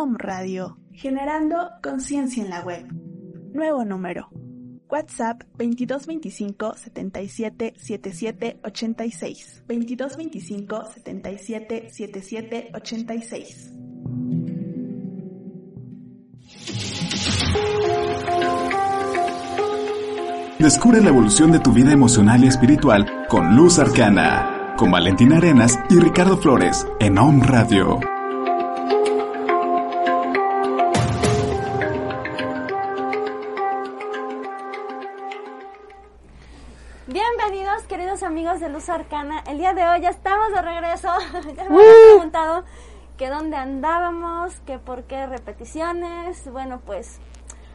Om Radio, generando conciencia en la web. Nuevo número. WhatsApp 2225 77 77 86. 2225 77 77 86. Descubre la evolución de tu vida emocional y espiritual con Luz Arcana, con Valentina Arenas y Ricardo Flores en Om Radio. Arcana. El día de hoy ya estamos de regreso. ya me habían preguntado que dónde andábamos, que por qué repeticiones. Bueno, pues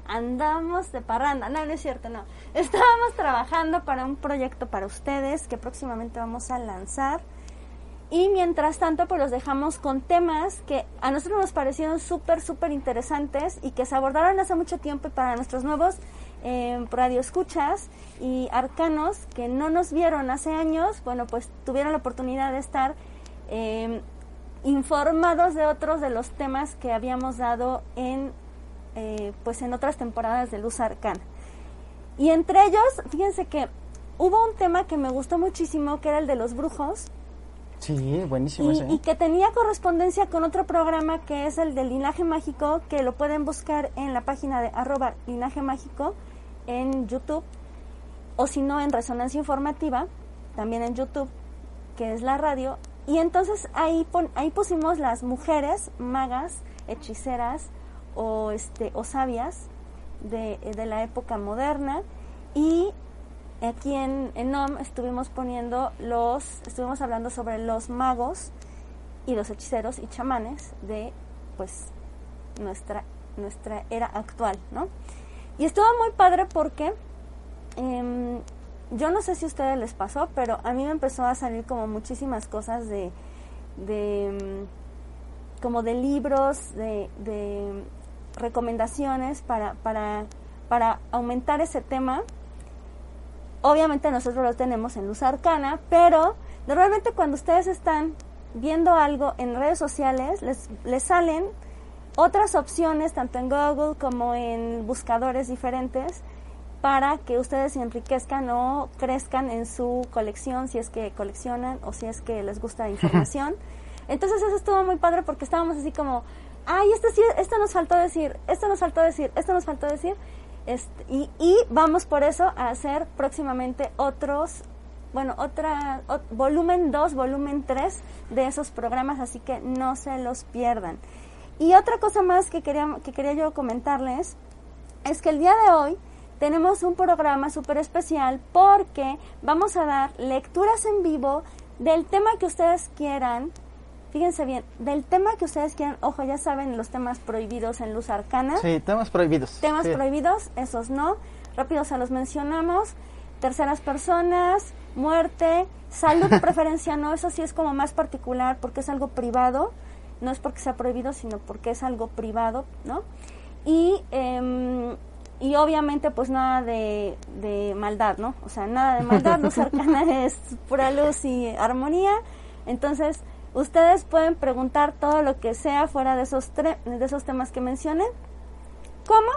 andamos de parranda. No, no es cierto, no. Estábamos trabajando para un proyecto para ustedes que próximamente vamos a lanzar. Y mientras tanto, pues los dejamos con temas que a nosotros nos parecieron súper, súper interesantes y que se abordaron hace mucho tiempo y para nuestros nuevos eh, radioescuchas y arcanos que no nos vieron hace años, bueno, pues tuvieron la oportunidad de estar eh, informados de otros de los temas que habíamos dado en, eh, pues en otras temporadas de Luz Arcana. Y entre ellos, fíjense que hubo un tema que me gustó muchísimo, que era el de los brujos, Sí, buenísimo y, ese. y que tenía correspondencia con otro programa que es el de Linaje Mágico, que lo pueden buscar en la página de arroba Linaje Mágico en YouTube, o si no en Resonancia Informativa, también en YouTube, que es la radio. Y entonces ahí, pon- ahí pusimos las mujeres magas, hechiceras o, este, o sabias de, de la época moderna. Y aquí en, en NOM estuvimos poniendo los, estuvimos hablando sobre los magos y los hechiceros y chamanes de pues nuestra, nuestra era actual, ¿no? Y estuvo muy padre porque em, yo no sé si a ustedes les pasó, pero a mí me empezó a salir como muchísimas cosas de, de em, como de libros, de, de recomendaciones para, para, para aumentar ese tema. Obviamente nosotros lo tenemos en luz arcana, pero normalmente cuando ustedes están viendo algo en redes sociales, les, les salen otras opciones, tanto en Google como en buscadores diferentes, para que ustedes se enriquezcan o crezcan en su colección, si es que coleccionan o si es que les gusta la información. Entonces eso estuvo muy padre porque estábamos así como, ay, esto, sí, esto nos faltó decir, esto nos faltó decir, esto nos faltó decir. Este, y, y vamos por eso a hacer próximamente otros, bueno, otra, ot- volumen 2, volumen 3 de esos programas, así que no se los pierdan. Y otra cosa más que quería, que quería yo comentarles es que el día de hoy tenemos un programa súper especial porque vamos a dar lecturas en vivo del tema que ustedes quieran. Fíjense bien, del tema que ustedes quieran, ojo, ya saben los temas prohibidos en Luz Arcana. Sí, temas prohibidos. Temas Sí. prohibidos, esos no. Rápido se los mencionamos. Terceras personas, muerte, salud preferencia no, eso sí es como más particular porque es algo privado. No es porque sea prohibido, sino porque es algo privado, ¿no? Y, em, y obviamente pues nada de, de maldad, ¿no? O sea, nada de maldad, luz arcana es pura luz y armonía. Entonces, ustedes pueden preguntar todo lo que sea fuera de esos, tre- de esos temas que mencioné. ¿Cómo?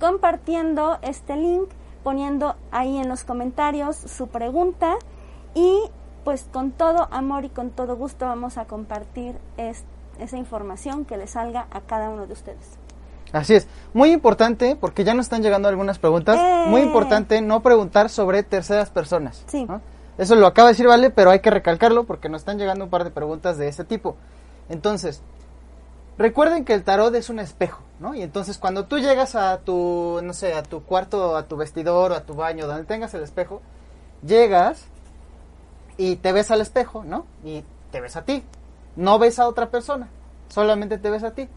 Compartiendo este link, poniendo ahí en los comentarios su pregunta y pues con todo amor y con todo gusto vamos a compartir es- esa información que le salga a cada uno de ustedes. Así es. Muy importante, porque ya nos están llegando algunas preguntas. Eh. Muy importante no preguntar sobre terceras personas. Sí. ¿no? Eso lo acaba de decir Vale, pero hay que recalcarlo porque nos están llegando un par de preguntas de ese tipo. Entonces, recuerden que el tarot es un espejo, ¿no? Y entonces cuando tú llegas a tu, no sé, a tu cuarto, a tu vestidor o a tu baño, donde tengas el espejo, llegas y te ves al espejo, ¿no? Y te ves a ti. No ves a otra persona, solamente te ves a ti.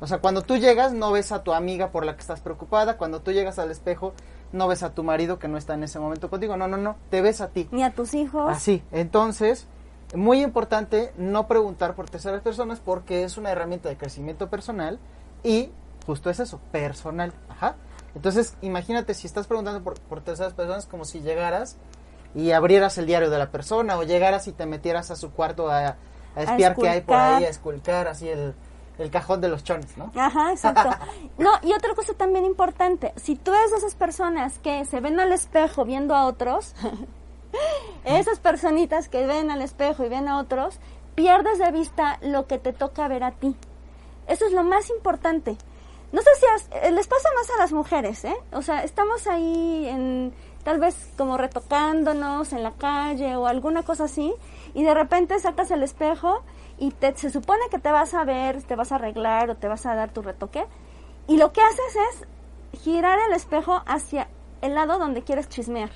O sea, cuando tú llegas no ves a tu amiga por la que estás preocupada, cuando tú llegas al espejo no ves a tu marido que no está en ese momento contigo, no, no, no, te ves a ti. Ni a tus hijos. Así, entonces, muy importante no preguntar por terceras personas porque es una herramienta de crecimiento personal y justo es eso, personal. Ajá. Entonces, imagínate si estás preguntando por, por terceras personas como si llegaras y abrieras el diario de la persona o llegaras y te metieras a su cuarto a, a espiar qué hay por ahí, a esculcar así el, el cajón de los chones, ¿no? Ajá, exacto. No, y otra cosa también importante, si tú eres de esas personas que se ven al espejo viendo a otros, esas personitas que ven al espejo y ven a otros, pierdes de vista lo que te toca ver a ti. Eso es lo más importante. No sé si eh, les pasa más a las mujeres, ¿eh? O sea, estamos ahí en tal vez como retocándonos en la calle o alguna cosa así y de repente sacas el espejo y se supone que te vas a ver, te vas a arreglar o te vas a dar tu retoque y lo que haces es girar el espejo hacia el lado donde quieres chismear.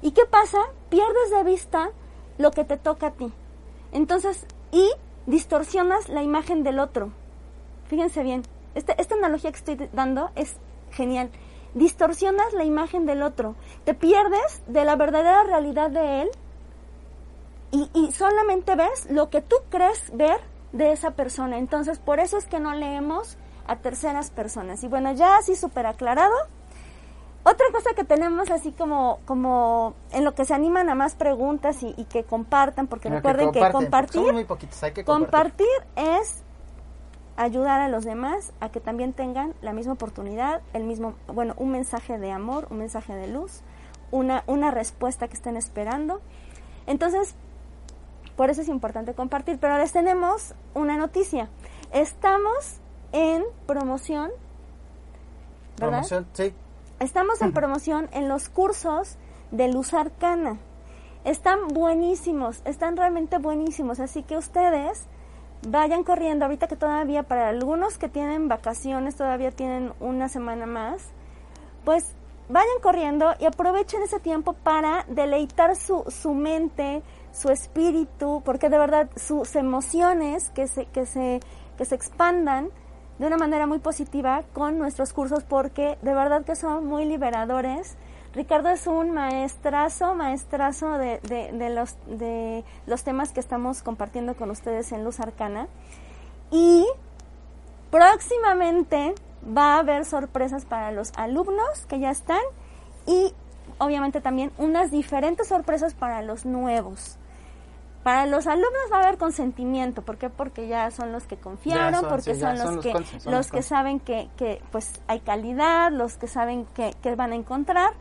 ¿Y qué pasa? Pierdes de vista lo que te toca a ti. Entonces, y distorsionas la imagen del otro. Fíjense bien, este- esta analogía que estoy dando es genial. Distorsionas la imagen del otro. Te pierdes de la verdadera realidad de él y, y solamente ves lo que tú crees ver de esa persona. Entonces, por eso es que no leemos a terceras personas. Y bueno, ya así súper aclarado. Otra cosa que tenemos así como, como en lo que se animan a más preguntas y, y que compartan, porque Mira, recuerden que, porque compartir, muy poquitos, hay que compartir. compartir es ayudar a los demás a que también tengan la misma oportunidad, el mismo, bueno, un mensaje de amor, un mensaje de luz, una, una respuesta que estén esperando. Entonces, por eso es importante compartir. Pero les tenemos una noticia. Estamos en promoción, ¿verdad? Promoción, sí. Estamos en promoción en los cursos de Luz Arcana. Están buenísimos, están realmente buenísimos. Así que ustedes vayan corriendo ahorita que todavía para algunos que tienen vacaciones, todavía tienen una semana más, pues vayan corriendo y aprovechen ese tiempo para deleitar su, su mente, su espíritu, porque de verdad sus emociones que se, que se, que se expandan de una manera muy positiva con nuestros cursos, porque de verdad que son muy liberadores. Ricardo es un maestrazo, maestrazo de, de, los, de los temas que estamos compartiendo con ustedes en Luz Arcana. Y próximamente va a haber sorpresas para los alumnos que ya están y obviamente también unas diferentes sorpresas para los nuevos. Para los alumnos va a haber consentimiento, ¿por qué? Porque ya son los que confiaron, son, porque sí, son, los son los que los los que saben que, que pues hay calidad, los que saben que, que van a encontrar,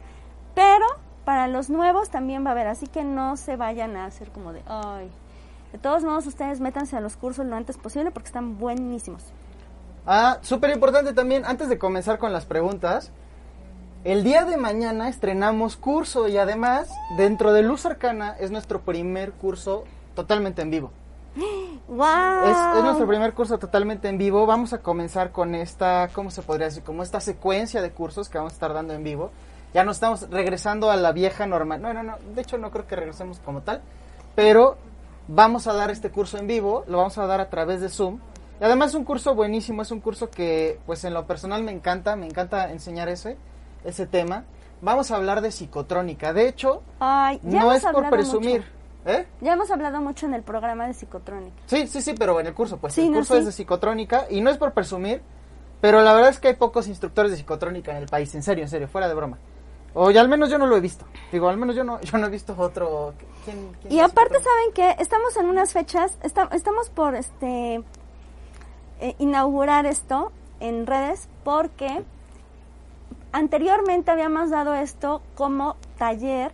pero para los nuevos también va a haber, así que no se vayan a hacer como de, ay, de todos modos ustedes métanse a los cursos lo antes posible porque están buenísimos. Ah, súper importante también, antes de comenzar con las preguntas, el día de mañana estrenamos curso y además, dentro de Luz Arcana, es nuestro primer curso totalmente en vivo. ¡Wow! Es, es nuestro primer curso totalmente en vivo. Vamos a comenzar con esta, ¿cómo se podría decir? Como esta secuencia de cursos que vamos a estar dando en vivo. Ya no estamos regresando a la vieja normal. No, no, no. De hecho, no creo que regresemos como tal. Pero vamos a dar este curso en vivo. Lo vamos a dar a través de Zoom. Y además es un curso buenísimo. Es un curso que, pues en lo personal me encanta. Me encanta enseñar ese, ese tema. Vamos a hablar de psicotrónica. De hecho, Ay, ya no es por presumir. ¿Eh? Ya hemos hablado mucho en el programa de psicotrónica. Sí, sí, sí, pero en el curso, pues Sí, el no, curso sí. es de psicotrónica y no es por presumir, pero la verdad es que hay pocos instructores de psicotrónica en el país, en serio, en serio, fuera de broma. O ya al menos yo no lo he visto. Digo, al menos yo no, yo no he visto otro. ¿quién- quién Y aparte? ¿saben que Estamos en unas fechas, esta- estamos por este eh, inaugurar esto en redes porque anteriormente habíamos dado esto como taller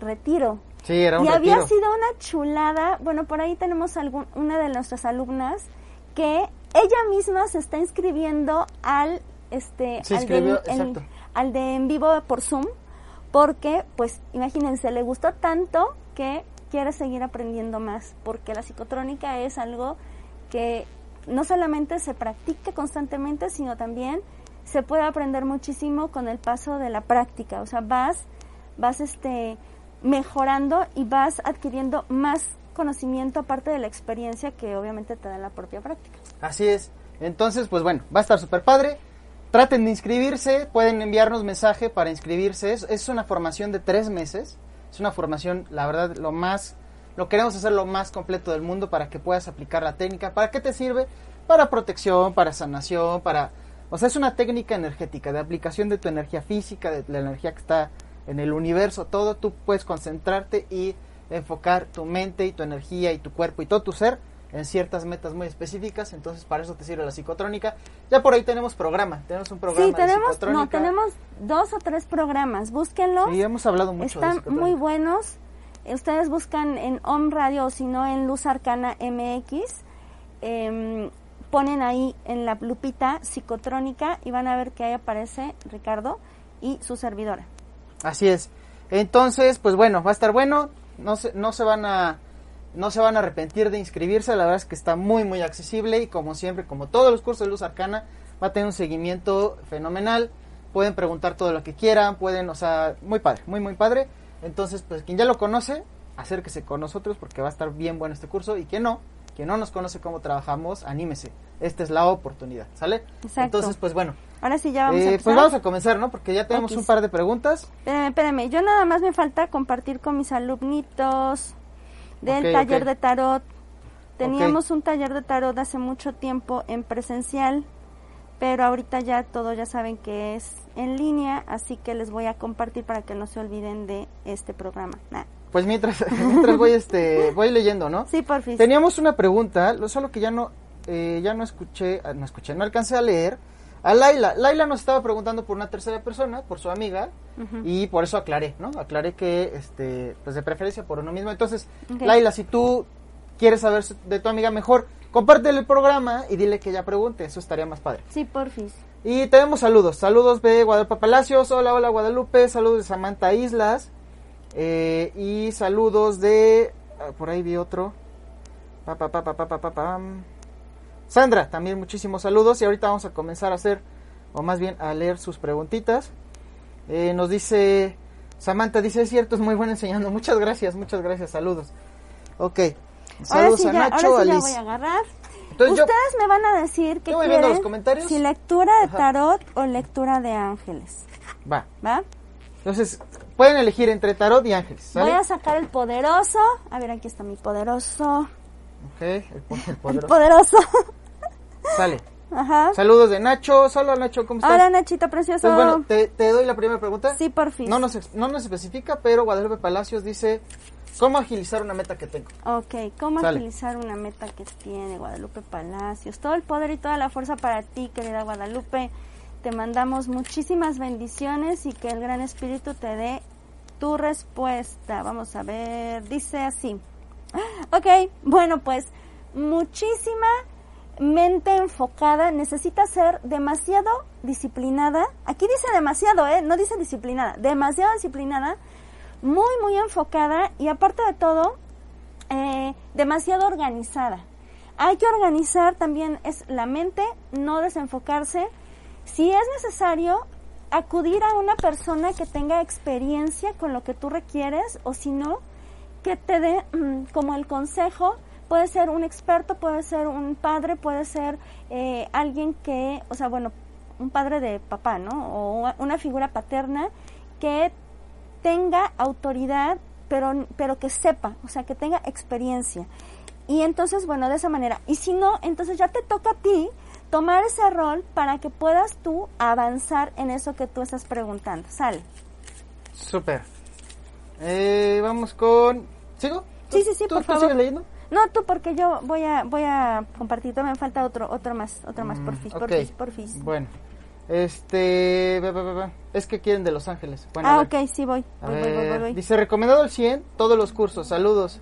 retiro. Sí, era un y retiro. había sido una chulada. Bueno, por ahí tenemos algún, una de nuestras alumnas que ella misma se está inscribiendo al este Se al, de, al de en vivo por Zoom porque pues imagínense le gustó tanto que quiere seguir aprendiendo más porque la psicotrónica es algo que no solamente se practique constantemente, sino también se puede aprender muchísimo con el paso de la práctica. O sea, vas, vas este, mejorando y vas adquiriendo más conocimiento aparte de la experiencia que obviamente te da la propia práctica. Así es. Entonces, pues bueno, va a estar súper padre. Traten de inscribirse, pueden enviarnos mensaje para inscribirse. Es, es una formación de tres meses. Es una formación, la verdad, lo más, lo queremos hacer lo más completo del mundo para que puedas aplicar la técnica. ¿Para qué te sirve? Para protección, para sanación, para... O sea, es una técnica energética de aplicación de tu energía física, de la energía que está en el universo, todo. Tú puedes concentrarte y enfocar tu mente y tu energía y tu cuerpo y todo tu ser en ciertas metas muy específicas, entonces para eso te sirve la psicotrónica. Ya por ahí tenemos programa, tenemos un programa Sí, tenemos, de psicotrónica. no, tenemos dos o tres programas, búsquenlos. Sí, hemos hablado mucho Están muy buenos. Ustedes buscan en Om Radio o si no en Luz Arcana MX. em, ponen ahí en la lupita psicotrónica y van a ver que ahí aparece Ricardo y su servidora. Así es. Entonces, pues bueno, va a estar bueno. No se, no se van a no se van a arrepentir de inscribirse. La verdad es que está muy muy accesible y como siempre, como todos los cursos de Luz Arcana, va a tener un seguimiento fenomenal. Pueden preguntar todo lo que quieran, pueden, o sea, muy padre, muy muy padre. Entonces, pues quien ya lo conoce, acérquese con nosotros porque va a estar bien bueno este curso y quien no, quien no nos conoce cómo trabajamos, anímese. Esta es la oportunidad, ¿sale? Exacto. Entonces, pues bueno, Ahora sí ya vamos a eh, empezar. pues vamos a comenzar, ¿no? Porque ya tenemos un par de preguntas. Espérame, espérame, yo nada más me falta compartir con mis alumnitos del taller de tarot. Teníamos un taller de tarot hace mucho tiempo en presencial, pero ahorita ya todo ya saben que es en línea, así que les voy a compartir para que no se olviden de este programa. Nah. Pues mientras, mientras voy este voy leyendo, ¿no? Sí, porfis. Teníamos una pregunta, lo solo que ya no eh, ya no escuché, ah, no escuché, no alcancé a leer. A Laila, Laila nos estaba preguntando por una tercera persona, por su amiga, y por eso aclaré, ¿no? Aclaré que este pues de preferencia por uno mismo. Entonces. Laila, si tú quieres saber de tu amiga mejor, compártele el programa y dile que ella pregunte, eso estaría más padre. Sí, porfis. Y tenemos saludos. Saludos de Guadalupe Palacios. Hola, hola Guadalupe. Saludos de Samantha Islas. Eh, y saludos de... ah, por ahí vi otro. Pa, pa, pa, pa, pa, pa, pa, pam. Sandra, también muchísimos saludos. Y ahorita vamos a comenzar a hacer, o más bien a leer sus preguntitas. Eh, nos dice... Samantha dice, es cierto, es muy buena enseñando. Muchas gracias, muchas gracias. Saludos. Ok. Ahora Saludos sí, a Nacho, ahora sí ya voy a agarrar. Entonces yo- Ustedes me van a decir que quieren, los comentarios. si lectura de Ajá. tarot o lectura de ángeles, Va. ¿va? Entonces, pueden elegir entre tarot y ángeles. ¿sale? Voy a sacar el poderoso. A ver, aquí está mi poderoso. Ok, el, po- el El poderoso. poderoso. Sale. Ajá. Saludos de Nacho. Hola Nacho, ¿cómo estás? Hola, Nachito precioso. Pues bueno, te, te doy la primera pregunta. Sí. No nos, ex- no nos especifica, pero Guadalupe Palacios dice, ¿cómo agilizar una meta que tengo? Ok, ¿cómo Sale. agilizar una meta que tiene Guadalupe Palacios? Todo el poder y toda la fuerza para ti, querida Guadalupe. Te mandamos muchísimas bendiciones y que el Gran Espíritu te dé tu respuesta. Vamos a ver, dice así. Ok, bueno, pues muchísima mente enfocada, necesita ser demasiado disciplinada. Aquí dice demasiado, ¿eh? No dice disciplinada, demasiado disciplinada, muy, muy enfocada y aparte de todo, eh, demasiado organizada. Hay que organizar también es la mente, no desenfocarse. Si es necesario, acudir a una persona que tenga experiencia con lo que tú requieres o si no, que te dé mm, como el consejo. Puede ser un experto, puede ser un padre, puede ser eh, alguien que, o sea, bueno, un padre de papá, ¿no? O una figura paterna que tenga autoridad, pero, pero que sepa, o sea, que tenga experiencia. Y entonces, bueno, de esa manera. Y si no, entonces ya te toca a ti tomar ese rol para que puedas tú avanzar en eso que tú estás preguntando. Sale. Súper. Eh, vamos con... ¿Sigo? Sí, sí, sí, ¿Tú, por tú favor. leyendo? No, tú, porque yo voy a voy a compartir. Todavía me falta otro otro más, otro más, Mm, porfis, ok. porfis, porfis. Bueno. Este... Es que quieren de Los Ángeles. Bueno, ah, ver. ok, sí, voy. Voy, voy, voy, voy, ver, voy. Dice, recomendado el 100, todos los cursos. Saludos.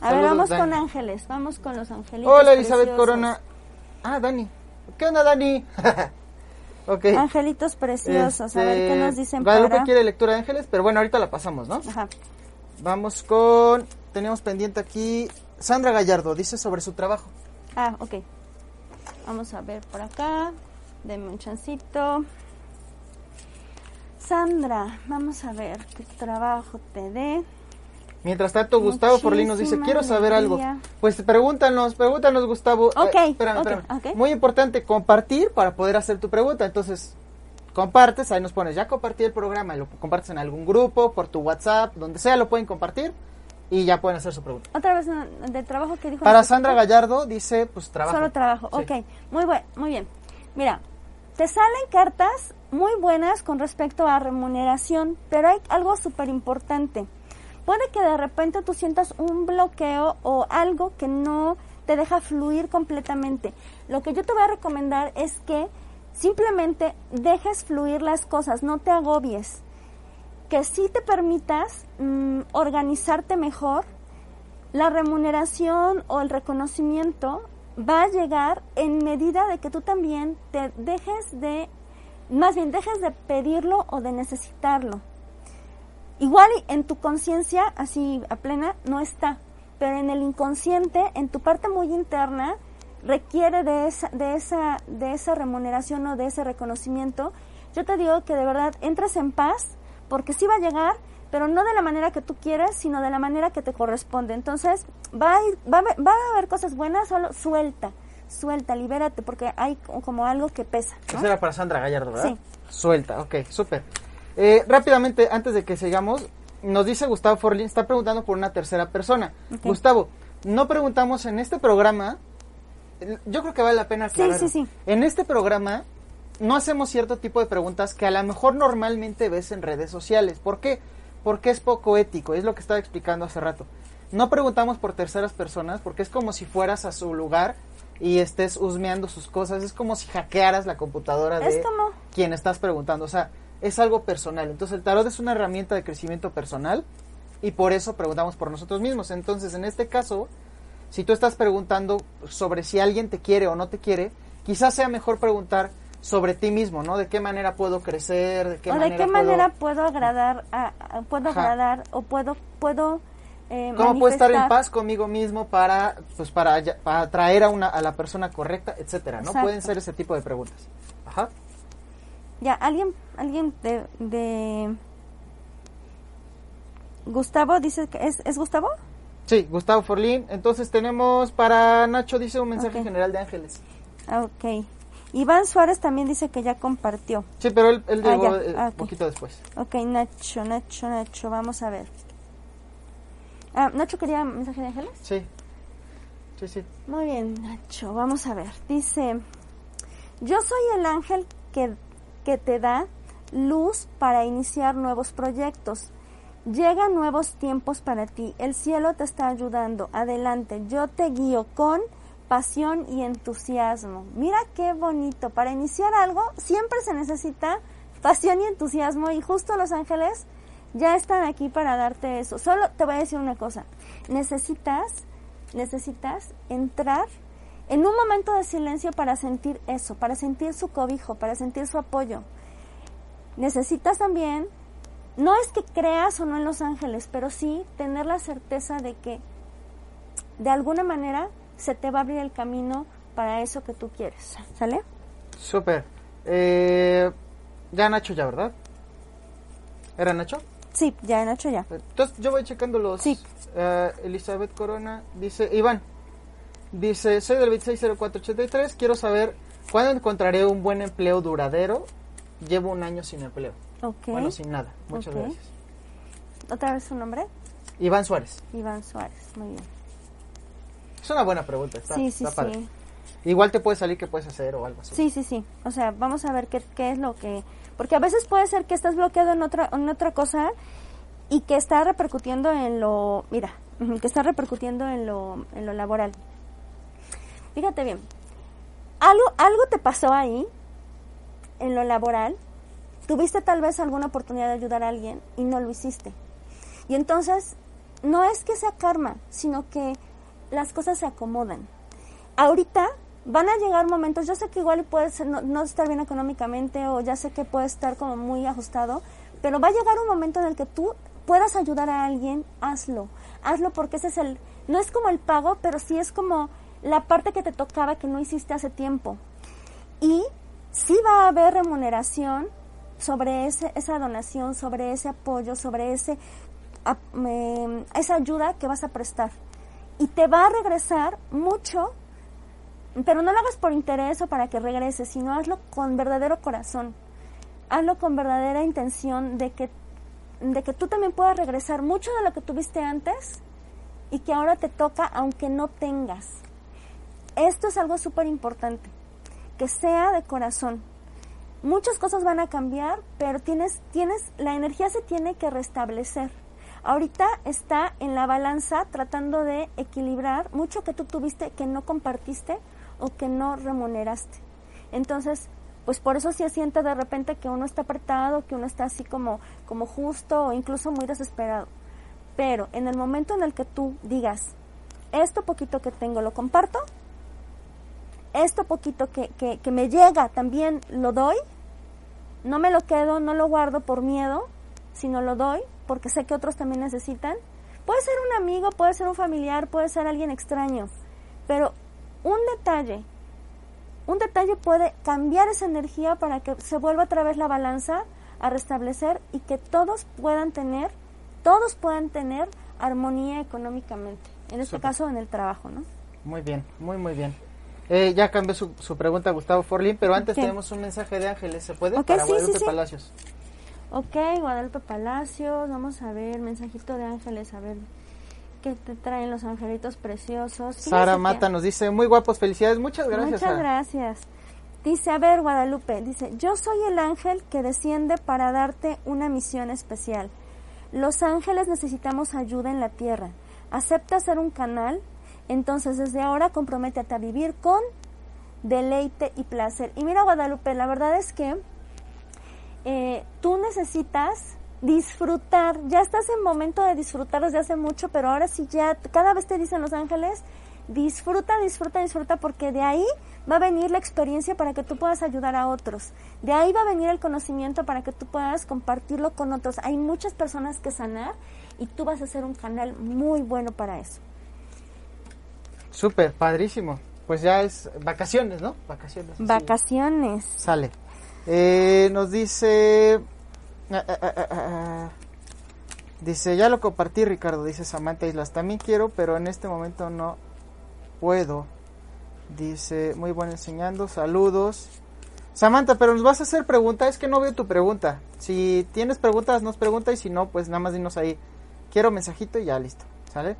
A ver, saludos, vamos Dani. con ángeles, vamos con los angelitos. Hola Elizabeth preciosos. Corona. Ah, Dani. ¿Qué onda, Dani? ok. Angelitos preciosos, a ver qué Este, nos dicen Guadalupe para... quiere lectura de ángeles, pero bueno, ahorita la pasamos, ¿no? Ajá. Vamos con... Tenemos pendiente aquí... Sandra Gallardo dice sobre su trabajo. Ah, ok. Vamos a ver por acá. Deme un chancito. Sandra, vamos a ver qué trabajo te dé. Mientras tanto, Gustavo Forlín nos dice, Muchísima quiero saber algo. Pues pregúntanos, pregúntanos, Gustavo. Eh, Ok, espérame, ok, espérame. Muy importante, compartir para poder hacer tu pregunta. Entonces, compartes, ahí nos pones, ya compartí el programa, lo compartes en algún grupo, por tu WhatsApp, donde sea, lo pueden compartir y ya pueden hacer su pregunta. Otra vez no, de trabajo que dijo. Para Sandra Gallardo, dice, pues trabajo. Solo trabajo, Sí. ok. Muy, buen, muy bien. Mira, te salen cartas muy buenas con respecto a remuneración, pero hay algo súper importante. Puede que de repente tú sientas un bloqueo o algo que no te deja fluir completamente. Lo que yo te voy a recomendar es que simplemente dejes fluir las cosas, no te agobies. Que sí te permitas mm, organizarte mejor la remuneración o el reconocimiento va a llegar en medida de que tú también te dejes de, más bien dejes de pedirlo o de necesitarlo. Igual en tu conciencia, así a plena, no está, pero en el inconsciente, en tu parte muy interna, requiere de esa, de esa, de esa remuneración o de ese reconocimiento. Yo te digo que de verdad entres en paz, porque sí va a llegar, pero no de la manera que tú quieres, sino de la manera que te corresponde. Entonces, va a, ir, va a, haber- va a haber cosas buenas, solo suelta, suelta, libérate, porque hay co- como algo que pesa. ¿no? Eso era para Sandra Gallardo, ¿verdad? Sí. Suelta, ok, súper. Eh, rápidamente, antes de que sigamos, nos dice Gustavo Forlín, está preguntando por una tercera persona. Gustavo, no preguntamos en este programa, yo creo que vale la pena aclarar. sí, sí. En este programa no hacemos cierto tipo de preguntas que a lo mejor normalmente ves en redes sociales. ¿Por qué? Porque es poco ético, es lo que estaba explicando hace rato. No preguntamos por terceras personas porque es como si fueras a su lugar y estés husmeando sus cosas, es como si hackearas la computadora de como- quien estás preguntando, o sea, es algo personal. Entonces el tarot es una herramienta de crecimiento personal y por eso preguntamos por nosotros mismos. Entonces, en este caso, si tú estás preguntando sobre si alguien te quiere o no te quiere, quizás sea mejor preguntar sobre ti mismo, ¿no? De qué manera puedo crecer, de qué o manera de qué puedo- manera puedo agradar, a, a- puedo Ajá. agradar o puedo, puedo eh, cómo puedo estar en paz conmigo mismo para pues para, para atraer a una a la persona correcta, etcétera, ¿no? Exacto. Pueden ser ese tipo de preguntas. Ajá. Ya, alguien, alguien de, de Gustavo dice que es, ¿es Gustavo? Sí, Gustavo Forlín. Entonces tenemos para Nacho dice un mensaje Ok. general de ángeles. Ah, ok. Iván Suárez también dice que ya compartió. Sí, pero él, él Ah, llegó eh, Ah, poquito después. Ok, Nacho, Nacho, Nacho, vamos a ver. Ah, Nacho quería mensaje de ángeles. Sí. Sí, sí. Muy bien, Nacho, vamos a ver. Dice, yo soy el ángel que, que te da luz para iniciar nuevos proyectos. Llegan nuevos tiempos para ti. El cielo te está ayudando. Adelante, yo te guío con pasión y entusiasmo. Mira qué bonito. Para iniciar algo siempre se necesita pasión y entusiasmo y justo los ángeles ya están aquí para darte eso. Solo te voy a decir una cosa. Necesitas necesitas entrar en un momento de silencio para sentir eso, para sentir su cobijo, para sentir su apoyo. Necesitas también, no es que creas o no en los ángeles, pero sí tener la certeza de que de alguna manera se te va a abrir el camino para eso que tú quieres. ¿Sale? Súper. Eh, ya Nacho ya, ¿verdad? ¿Era Nacho? Sí, ya, Nacho, ya. Entonces yo voy checando los... Sí. Eh, Elizabeth Corona dice, Iván, dice, soy del 260483, quiero saber cuándo encontraré un buen empleo duradero. Llevo un año sin empleo. Ok. Bueno, sin nada. Muchas gracias. ¿Otra vez su nombre? Iván Suárez. Iván Suárez. Muy bien. Es una buena pregunta. Está, sí, sí, está padre. sí. Igual te puede salir que puedes hacer o algo así. Sí, sí, sí. O sea, vamos a ver qué, qué es lo que... Porque a veces puede ser que estás bloqueado en otra, en otra cosa y que está repercutiendo en lo... Mira, que está repercutiendo en lo, en lo laboral. Fíjate bien. Algo, algo te pasó ahí, en lo laboral. Tuviste tal vez alguna oportunidad de ayudar a alguien y no lo hiciste. Y entonces, no es que sea karma, sino que las cosas se acomodan. Ahorita van a llegar momentos, yo sé que igual puede ser no, no estar bien económicamente o ya sé que puede estar como muy ajustado, pero va a llegar un momento en el que tú puedas ayudar a alguien, hazlo. Hazlo porque ese es el, no es como el pago, pero sí es como la parte que te tocaba que no hiciste hace tiempo. Y sí va a haber remuneración sobre ese, esa donación, sobre ese apoyo, sobre ese, esa ayuda que vas a prestar. Y te va a regresar mucho, pero no lo hagas por interés o para que regrese, sino hazlo con verdadero corazón. Hazlo con verdadera intención de que, de que tú también puedas regresar mucho de lo que tuviste antes y que ahora te toca aunque no tengas. Esto es algo súper importante, que sea de corazón, muchas cosas van a cambiar, pero tienes, tienes, la energía se tiene que restablecer. Ahorita está en la balanza tratando de equilibrar mucho que tú tuviste que no compartiste o que no remuneraste. Entonces, pues por eso se siente de repente que uno está apretado, que uno está así como, como justo o incluso muy desesperado. Pero en el momento en el que tú digas, esto poquito que tengo lo comparto, esto poquito que, que, me llega también lo doy, no me lo quedo, no lo guardo por miedo, sino lo doy porque sé que otros también necesitan. Puede ser un amigo, puede ser un familiar, puede ser alguien extraño, pero un detalle, un detalle puede cambiar esa energía para que se vuelva otra vez la balanza a restablecer y que todos puedan tener, todos puedan tener armonía económicamente, en este caso en el trabajo, ¿no? Muy bien, muy muy bien. Eh, ya cambió su, su, pregunta Gustavo Forlín, pero antes tenemos un mensaje de Ángeles, ¿se puede? Para Guadalupe Palacios. Ok, Guadalupe Palacios, vamos a ver, mensajito de Ángeles, a ver qué te traen los angelitos preciosos. Sara Mata nos dice, muy guapos, felicidades, muchas gracias. Muchas gracias. Dice, a ver, Guadalupe, dice, yo soy el ángel que desciende para darte una misión especial. Los ángeles necesitamos ayuda en la tierra. ¿Acepta ser un canal? Entonces, desde ahora comprométete a vivir con deleite y placer. Y mira, Guadalupe, la verdad es que eh, tú necesitas disfrutar. Ya estás en momento de disfrutar desde hace mucho, pero ahora sí ya, cada vez te dicen los ángeles, disfruta, disfruta, disfruta, porque de ahí va a venir la experiencia para que tú puedas ayudar a otros. De ahí va a venir el conocimiento para que tú puedas compartirlo con otros. Hay muchas personas que sanar y tú vas a ser un canal muy bueno para eso. Súper, padrísimo. Pues ya es vacaciones, ¿no? Vacaciones. Vacaciones. Sale. Eh, nos dice... Ah, ah, ah, dice, ya lo compartí Ricardo, dice Samantha Islas. También quiero, pero en este momento no puedo. Dice, muy bueno enseñando, saludos. Samantha, pero nos vas a hacer pregunta, es que no veo tu pregunta. Si tienes preguntas, nos pregunta y si no, pues nada más dinos ahí. Quiero mensajito y ya listo, ¿sale?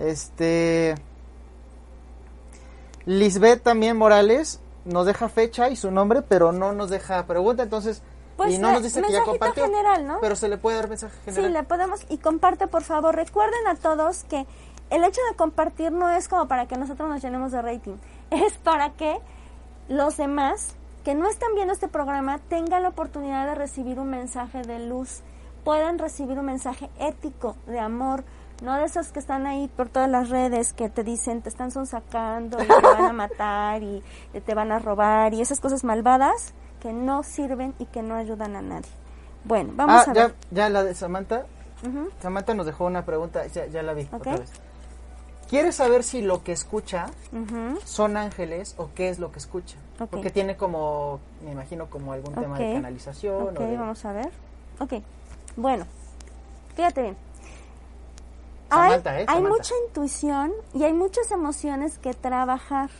Este... Lisbeth también Morales nos deja fecha y su nombre, pero no nos deja pregunta, entonces pues y no nos dice que ya compartió, general, ¿no? Pero se le puede dar mensaje general. Sí, le podemos y comparte por favor. Recuerden a todos que el hecho de compartir no es como para que nosotros nos llenemos de rating, es para que los demás que no están viendo este programa tengan la oportunidad de recibir un mensaje de luz, puedan recibir un mensaje ético de amor, no de esos que están ahí por todas las redes que te dicen te están sonsacando y te van a matar y te van a robar y esas cosas malvadas que no sirven y que no ayudan a nadie. Bueno, vamos ah, a ya, ver. Ya la de Samantha. Samantha nos dejó una pregunta, ya, la vi otra vez. ¿Quieres saber si lo que escucha son ángeles o qué es lo que escucha? Porque tiene como, me imagino, como algún tema de canalización. Ok, vamos a ver. Ok, bueno, fíjate bien hay, mucha intuición y hay muchas emociones que trabajar.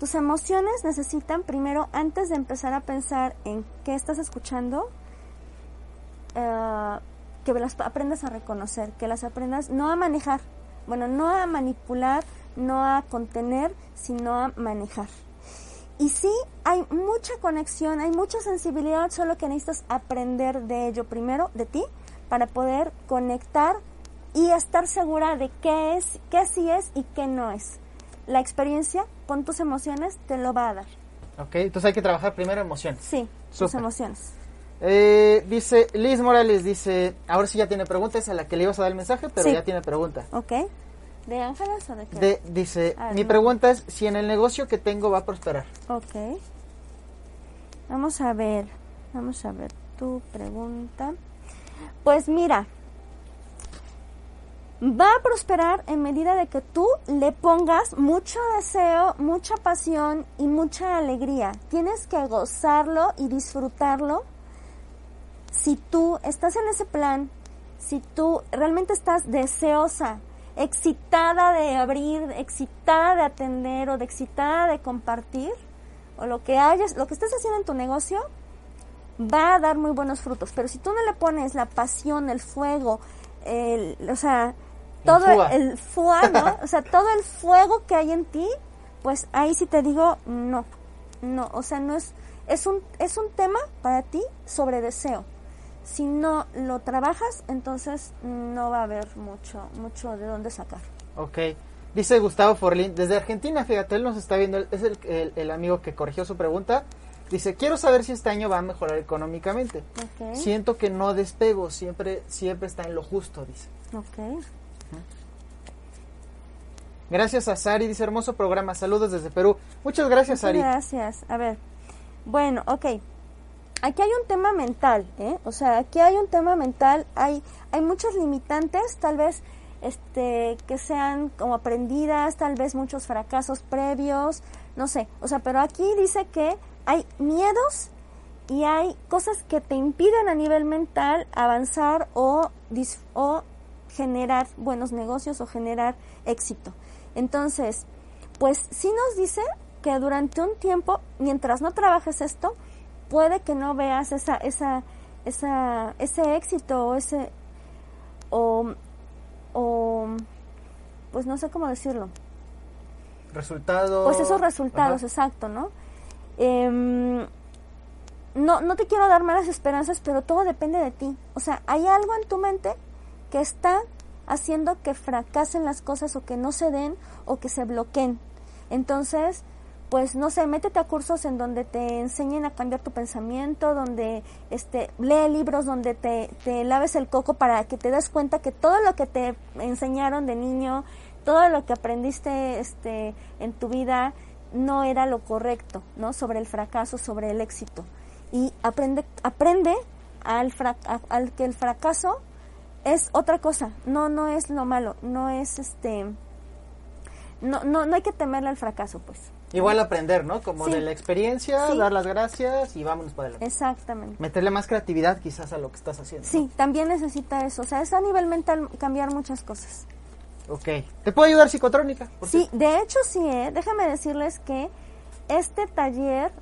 Tus emociones necesitan primero, antes de empezar a pensar en qué estás escuchando, eh, que las aprendas a reconocer, que las aprendas no a manejar, bueno, no a manipular, no a contener, sino a manejar. Y sí, hay mucha conexión, hay mucha sensibilidad, solo que necesitas aprender de ello primero, de ti, para poder conectar y estar segura de qué es, qué sí es y qué no es. La experiencia con tus emociones te lo va a dar. Ok, entonces hay que trabajar primero emociones. Sí, tus emociones. Eh, dice Liz Morales, dice, ahora sí ya tiene preguntas a la que le ibas a dar el mensaje, pero ya tiene pregunta. Ok. ¿De Ángeles o de qué? dice, mi pregunta es si en el negocio que tengo va a prosperar. Ok. Vamos a ver, vamos a ver tu pregunta. Pues mira, va a prosperar en medida de que tú le pongas mucho deseo, mucha pasión y mucha alegría. Tienes que gozarlo y disfrutarlo. Si tú estás en ese plan, si tú realmente estás deseosa, excitada de abrir, excitada de atender o de excitada de compartir, o lo que hayas, lo que estés haciendo en tu negocio, va a dar muy buenos frutos. Pero si tú no le pones la pasión, el fuego, el, o sea, todo el, fuego, o sea, todo el fuego que hay en ti, pues ahí sí te digo, no, no, o sea, no es, es un, es un tema para ti sobre deseo. Si no lo trabajas, entonces no va a haber mucho, mucho de dónde sacar. Ok. Dice Gustavo Forlín, desde Argentina, fíjate, él nos está viendo, es el, el, amigo que corrigió su pregunta. Dice, quiero saber si este año va a mejorar económicamente. Siento que no despego, siempre, siempre está en lo justo, dice. Ok. Gracias a Sari, dice hermoso programa. Saludos desde Perú. Muchas gracias, Sari. Gracias. A ver, bueno, ok. Aquí hay un tema mental, ¿eh? O sea, aquí hay un tema mental. Hay, hay muchos limitantes, tal vez este, que sean como aprendidas, tal vez muchos fracasos previos, no sé. O sea, pero aquí dice que hay miedos y hay cosas que te impiden a nivel mental avanzar o, o generar buenos negocios o generar éxito. Entonces, pues sí nos dice que durante un tiempo, mientras no trabajes esto, puede que no veas esa, esa, esa, ese éxito o ese, o, o, pues no sé cómo decirlo. Resultados. Pues esos resultados, exacto, ¿no? Em, no, no te quiero dar malas esperanzas, pero todo depende de ti. O sea, hay algo en tu mente que está haciendo que fracasen las cosas o que no se den o que se bloqueen. Entonces, pues no sé, métete a cursos en donde te enseñen a cambiar tu pensamiento, donde este, lee libros, donde te, te laves el coco para que te des cuenta que todo lo que te enseñaron de niño, todo lo que aprendiste este, en tu vida no era lo correcto, ¿no? Sobre el fracaso, sobre el éxito. Y aprende, aprende al, al que el fracaso es otra cosa, no, no es lo malo, no es este, no, no, no hay que temerle al fracaso, pues. Igual aprender, ¿no? Como de la experiencia, dar las gracias y vámonos para adelante. Exactamente. Meterle más creatividad quizás a lo que estás haciendo. Sí, también necesita eso, o sea, es a nivel mental cambiar muchas cosas. Ok. ¿Te puedo ayudar psicotrónica? Sí, de hecho sí, ¿eh? déjame decirles que este taller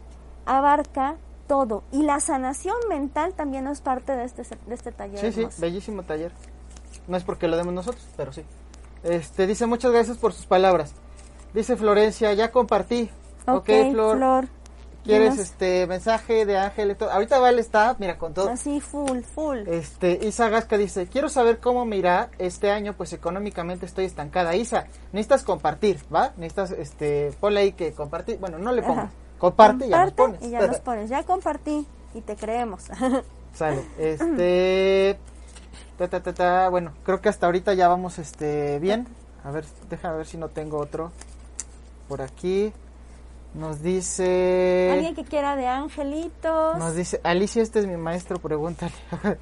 abarca todo. Y la sanación mental también es parte de este, de este taller. Sí, sí, bellísimo taller. No es porque lo demos nosotros, pero sí. Este, dice muchas gracias por sus palabras. Dice Florencia, ya compartí. Ok, Flor. ¿Quieres este mensaje de Ángel? Ahorita Vale está, mira, con todo. Así, full, full. Este, Isa Gasca dice, quiero saber cómo me irá este año, pues económicamente estoy estancada. Isa, necesitas compartir, ¿va? Necesitas, este, ponle ahí que compartir. Bueno, no le pongas. Comparte, y ya nos pones. Y ya nos pones. Ya compartí y te creemos. Sale. Este. bueno, creo que hasta ahorita ya vamos este bien. A ver, déjame ver si no tengo otro por aquí. Nos dice. Alguien que quiera de angelitos. Nos dice, Alicia, este es mi maestro, pregúntale.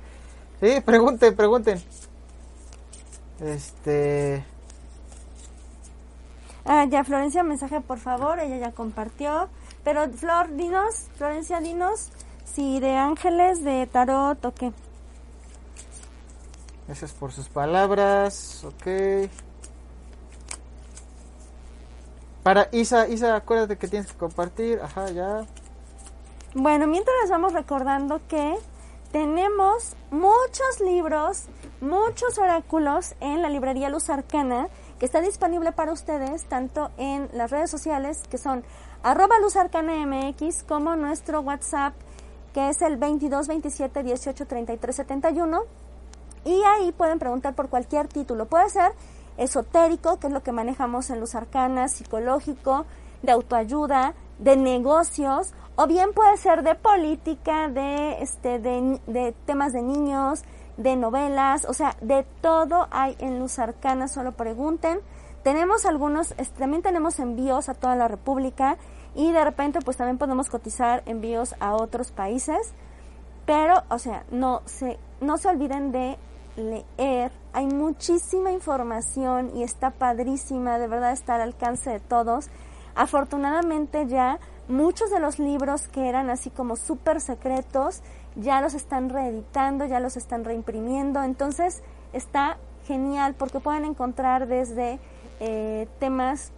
sí, pregunten, pregunten. Este. Ah, ya, Florencia, mensaje por favor, ella ya compartió. Pero Flor, dinos, Florencia, dinos si de ángeles, de tarot o qué. Gracias por sus palabras, ok. Para Isa, Isa, acuérdate que tienes que compartir, ajá, ya. Bueno, mientras les vamos recordando que tenemos muchos libros, muchos oráculos en la librería Luz Arcana, que está disponible para ustedes tanto en las redes sociales, que son arroba Luz Arcana MX, como nuestro WhatsApp, que es el 22 27 18 33 71. Y ahí pueden preguntar por cualquier título. Puede ser esotérico, que es lo que manejamos en Luz Arcana, psicológico, de autoayuda, de negocios, o bien puede ser de política, de, este, de, de temas de niños, de novelas, o sea, de todo hay en Luz Arcana, solo pregunten. Tenemos algunos, también tenemos envíos a toda la República y de repente pues también podemos cotizar envíos a otros países, pero o sea, no se, no se olviden de leer. Hay muchísima información y está padrísima, de verdad está al alcance de todos. Afortunadamente ya muchos de los libros que eran así como súper secretos ya los están reeditando, ya los están reimprimiendo. Entonces está genial porque pueden encontrar desde eh, temas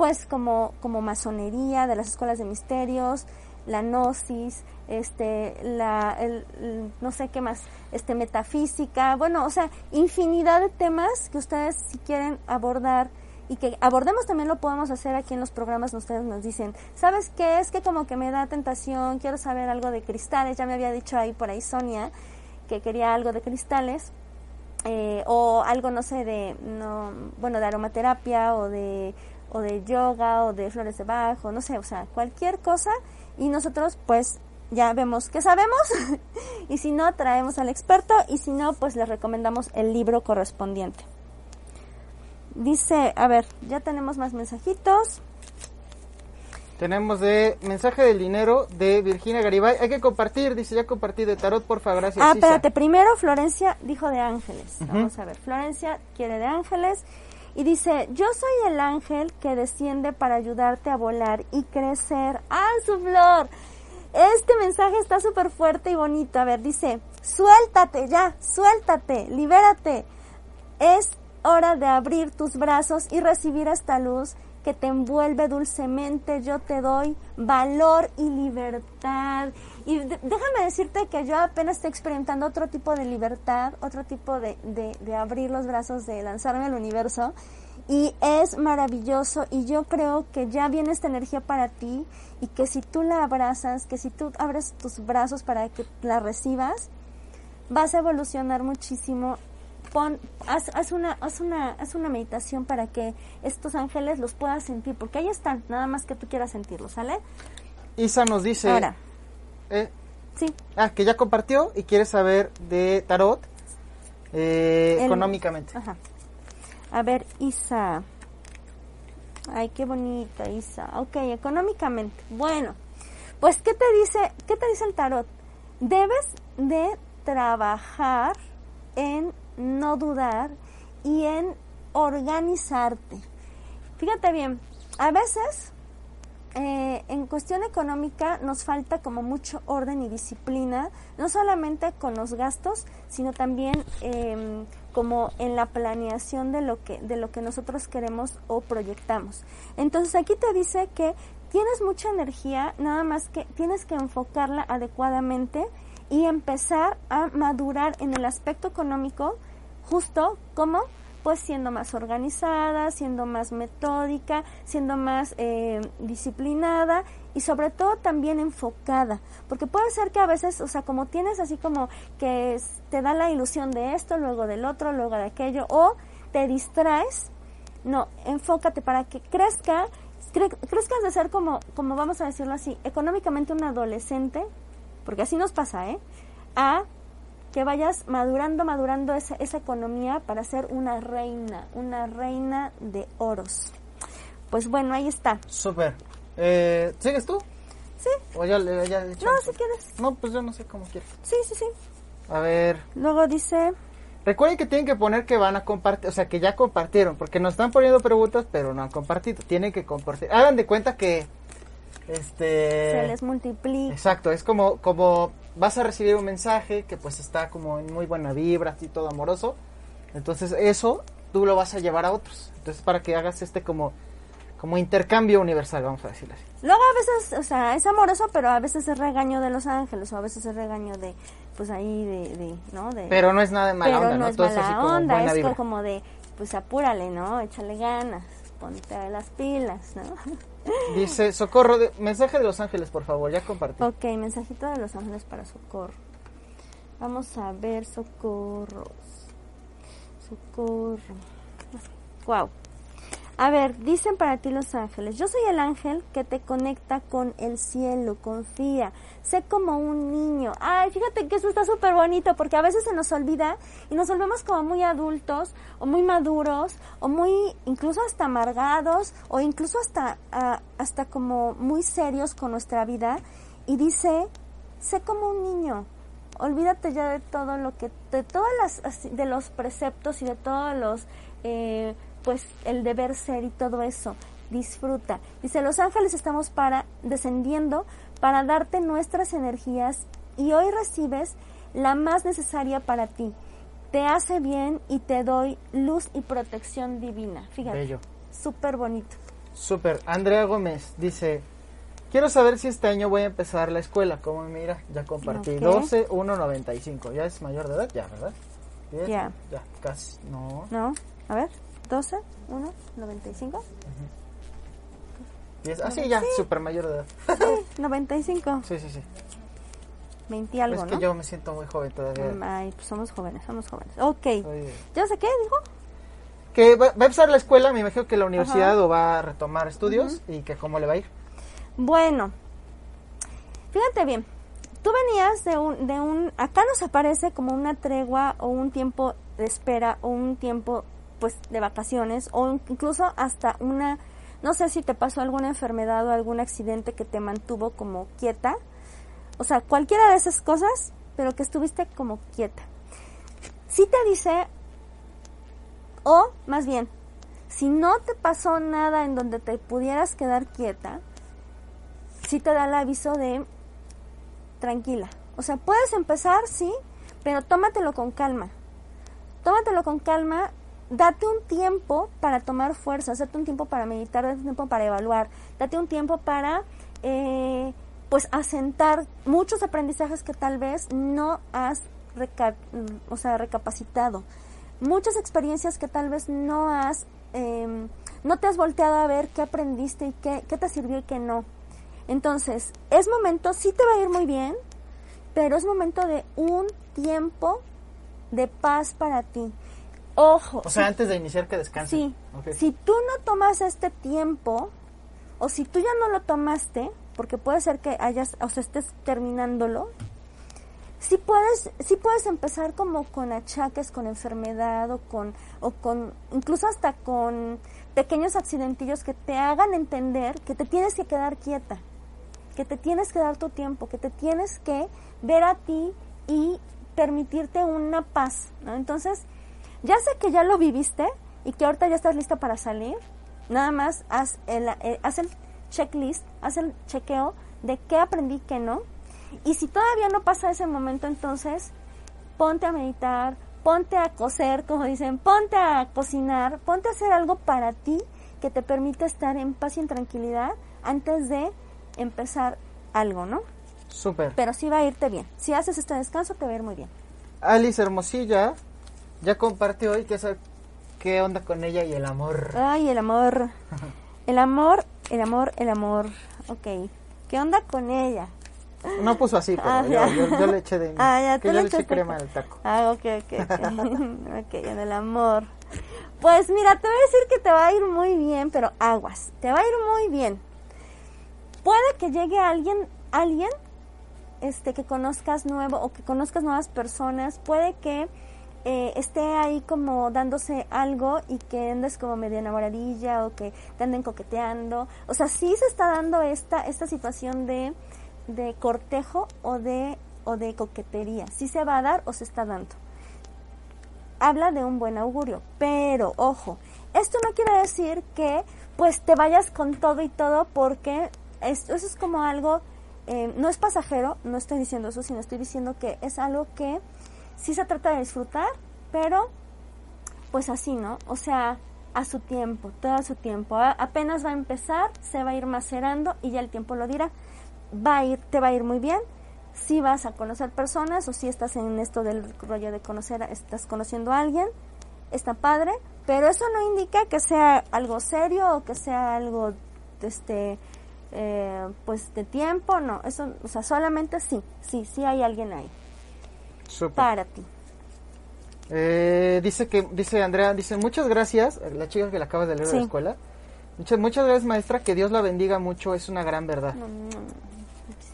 pues como, como masonería, de las escuelas de misterios, la gnosis, este, la, el, no sé qué más, este, metafísica, bueno, o sea, infinidad de temas que ustedes si quieren abordar y que abordemos también lo podemos hacer aquí en los programas, ustedes nos dicen, ¿sabes qué? Es que como que me da tentación, quiero saber algo de cristales, ya me había dicho ahí por ahí Sonia que quería algo de cristales, eh, o algo, no sé, de, no, bueno, de aromaterapia o de, o de yoga o de flores de bajo, no sé, o sea, cualquier cosa y nosotros pues ya vemos que sabemos y si no traemos al experto y si no pues les recomendamos el libro correspondiente. Dice, a ver, ya tenemos más mensajitos. Tenemos de mensaje del dinero de Virginia Garibay. Hay que compartir, dice, ya compartí de tarot, porfa, gracias. Ah, espérate, primero Florencia dijo de ángeles. Vamos a ver, Florencia quiere de ángeles y dice, yo soy el ángel que desciende para ayudarte a volar y crecer. ¡Ah, su flor! Este mensaje está súper fuerte y bonito. A ver, dice, suéltate ya, suéltate, libérate. Es hora de abrir tus brazos y recibir esta luz que te envuelve dulcemente. Yo te doy valor y libertad. Y déjame decirte que yo apenas estoy experimentando otro tipo de libertad, otro tipo de, de, de abrir los brazos, de lanzarme al universo. Y es maravilloso y yo creo que ya viene esta energía para ti y que si tú la abrazas, que si tú abres tus brazos para que la recibas, vas a evolucionar muchísimo pon, haz, haz, una, haz, una, haz una meditación para que estos ángeles los puedas sentir, porque ahí están, nada más que tú quieras sentirlos, ¿sale? Isa nos dice... Ahora. Eh, sí. Ah, que ya compartió y quiere saber de tarot eh, El- económicamente. Ajá. A ver, Isa. Ay, qué bonita, Isa. Ok, económicamente. Bueno, pues, ¿qué te dice, qué te dice el tarot? Debes de trabajar en no dudar y en organizarte. Fíjate bien, a veces eh, en cuestión económica nos falta como mucho orden y disciplina, no solamente con los gastos, sino también em, como en la planeación de lo que de lo que nosotros queremos o proyectamos. Entonces aquí te dice que tienes mucha energía, nada más que tienes que enfocarla adecuadamente y empezar a madurar en el aspecto económico, justo como pues siendo más organizada, siendo más metódica, siendo más eh, disciplinada y sobre todo también enfocada, porque puede ser que a veces, o sea, como tienes así como que te da la ilusión de esto, luego del otro, luego de aquello, o te distraes, no, enfócate para que crezca, cre- crezcas de ser como, como vamos a decirlo así, económicamente un adolescente, porque así nos pasa, ¿eh? A que vayas madurando, madurando esa, esa economía para ser una reina, una reina de oros. Pues bueno, ahí está. Súper. Eh, ¿Sigues tú? Sí, ¿O ya, le- ya le no, si quieres. No, pues yo no sé cómo quieres. Sí, sí, sí. A ver. Luego dice, Recuerden que tienen que poner que van a compartir, o sea, que ya compartieron, porque nos están poniendo preguntas, pero no han compartido. Tienen que compartir. Hagan de cuenta que, este... se les multiplica. Exacto, es como, como vas a recibir un mensaje que pues está como en muy buena vibra, así todo amoroso. Entonces eso tú lo vas a llevar a otros. Entonces para que hagas este como, como intercambio universal, vamos a decirlo así. Luego a veces, o sea, es amoroso, pero a veces es regaño de los ángeles, o a veces es regaño de, pues ahí de, de ¿no? De, Pero no es nada de mala pero onda, no ¿no? es Todo mala es así como onda, es vibra. como de, pues apúrale, ¿no? Échale ganas, ponte las pilas, ¿no? Dice, socorro, de- mensaje de Los Ángeles, por favor, ya compartí. Ok, mensajito de los ángeles para socorro. Vamos a ver socorros. Socorro. Wow. A ver, dicen para ti los ángeles, yo soy el ángel que te conecta con el cielo, confía, sé como un niño. Ay, fíjate que eso está súper bonito porque a veces se nos olvida y nos volvemos como muy adultos o muy maduros o muy incluso hasta amargados o incluso hasta, ah, hasta como muy serios con nuestra vida y dice, sé como un niño. olvídate ya de todo lo que, de todas las, de los preceptos y de todos los, eh, pues el deber ser y todo eso. Disfruta. Dice, los ángeles estamos para, descendiendo para darte nuestras energías y hoy recibes la más necesaria para ti. Te hace bien y te doy luz y protección divina. Fíjate. Bello. Súper bonito. Súper. Andrea Gómez dice, quiero saber si este año voy a empezar la escuela. ¿Cómo mira? Ya compartí. Ok. 12, 1, 95. ¿Ya es mayor de edad? Ya, ¿verdad? ¿Diez? Ya. Ya, casi. No. ¿No? A ver. 12, 1, 95. Diez. Ah, sí, ya, súper mayor de edad. Sí, 95. Sí, sí, sí. 20 y algo, es que ¿no? yo me siento muy joven todavía. Mm, Ay, pues somos jóvenes, somos jóvenes. Ok. Soy- ¿Ya sé qué dijo? Que va, va a empezar la escuela, me imagino que la universidad o va a retomar estudios y que cómo le va a ir. Bueno, fíjate bien, tú venías de un, de un, acá nos aparece como una tregua o un tiempo de espera o un tiempo pues de vacaciones o incluso hasta una, no sé si te pasó alguna enfermedad o algún accidente que te mantuvo como quieta, o sea, cualquiera de esas cosas, pero que estuviste como quieta. Si te dice, o más bien, si no te pasó nada en donde te pudieras quedar quieta, sí te da el aviso de tranquila. O sea, puedes empezar, sí, pero tómatelo con calma. Tómatelo con calma, date un tiempo para tomar fuerzas, date un tiempo para meditar, date un tiempo para evaluar, date un tiempo para, eh, pues, asentar muchos aprendizajes que tal vez no has o sea, recapacitado. Muchas experiencias que tal vez no has, eh, no te has volteado a ver qué aprendiste y qué, qué te sirvió y qué no. Entonces, es momento, sí te va a ir muy bien, pero es momento de un tiempo de paz para ti. Ojo. O sea, si- antes de iniciar que descanse. Sí. Si tú no tomas este tiempo, o si tú ya no lo tomaste, porque puede ser que hayas, o sea, estés terminándolo, sí puedes, sí puedes empezar como con achaques, con enfermedad, o con, o con, incluso hasta con pequeños accidentillos que te hagan entender que te tienes que quedar quieta, que te tienes que dar tu tiempo, que te tienes que ver a ti y permitirte una paz, ¿no? Entonces, ya sé que ya lo viviste y que ahorita ya estás lista para salir, nada más haz el, eh, haz el checklist, haz el chequeo de qué aprendí, qué no. Y si todavía no pasa ese momento, entonces ponte a meditar, ponte a coser, como dicen, ponte a cocinar, ponte a hacer algo para ti que te permita estar en paz y en tranquilidad antes de empezar algo, ¿no? Súper. Pero sí va a irte bien. Si haces este descanso, te va a ir muy bien. Alice Hermosilla ya compartió hoy que qué onda con ella y el amor. Ay, el amor. El amor, el amor, el amor. Ok. ¿Qué onda con ella? No puso así, pero Ah, yo, ya. yo- yo le eché de Ah, ya, que yo le eché crema al taco. Ah, ok, ok, ok. ok, en el amor. Pues mira, te voy a decir que te va a ir muy bien, pero aguas. Te va a ir muy bien. Puede que llegue alguien, alguien este, que conozcas nuevo o que conozcas nuevas personas. Puede que eh, esté ahí como dándose algo y que andes como medio enamoradilla o que te anden coqueteando. O sea, sí se está dando esta, esta situación de, de cortejo o de, o de coquetería. Sí se va a dar o se está dando. Habla de un buen augurio, pero ojo, esto no quiere decir que pues te vayas con todo y todo porque esto, eso es como algo, eh, no es pasajero, no estoy diciendo eso, sino estoy diciendo que es algo que sí se trata de disfrutar, pero pues así, ¿no? O sea, a su tiempo, todo a su tiempo. Apenas va a empezar, se va a ir macerando y ya el tiempo lo dirá. Va a ir, te va a ir muy bien. Si vas a conocer personas o si estás en esto del rollo de conocer, estás conociendo a alguien, está padre, pero eso no indica que sea algo serio o que sea algo, este, eh, pues de tiempo, no. Eso, o sea, solamente sí, sí, sí hay alguien ahí Para ti. Eh, dice que dice Andrea, dice muchas gracias, la chica que le acabas de leer de la escuela. Muchas, muchas gracias maestra, que Dios la bendiga mucho, es una gran verdad. No, no, no.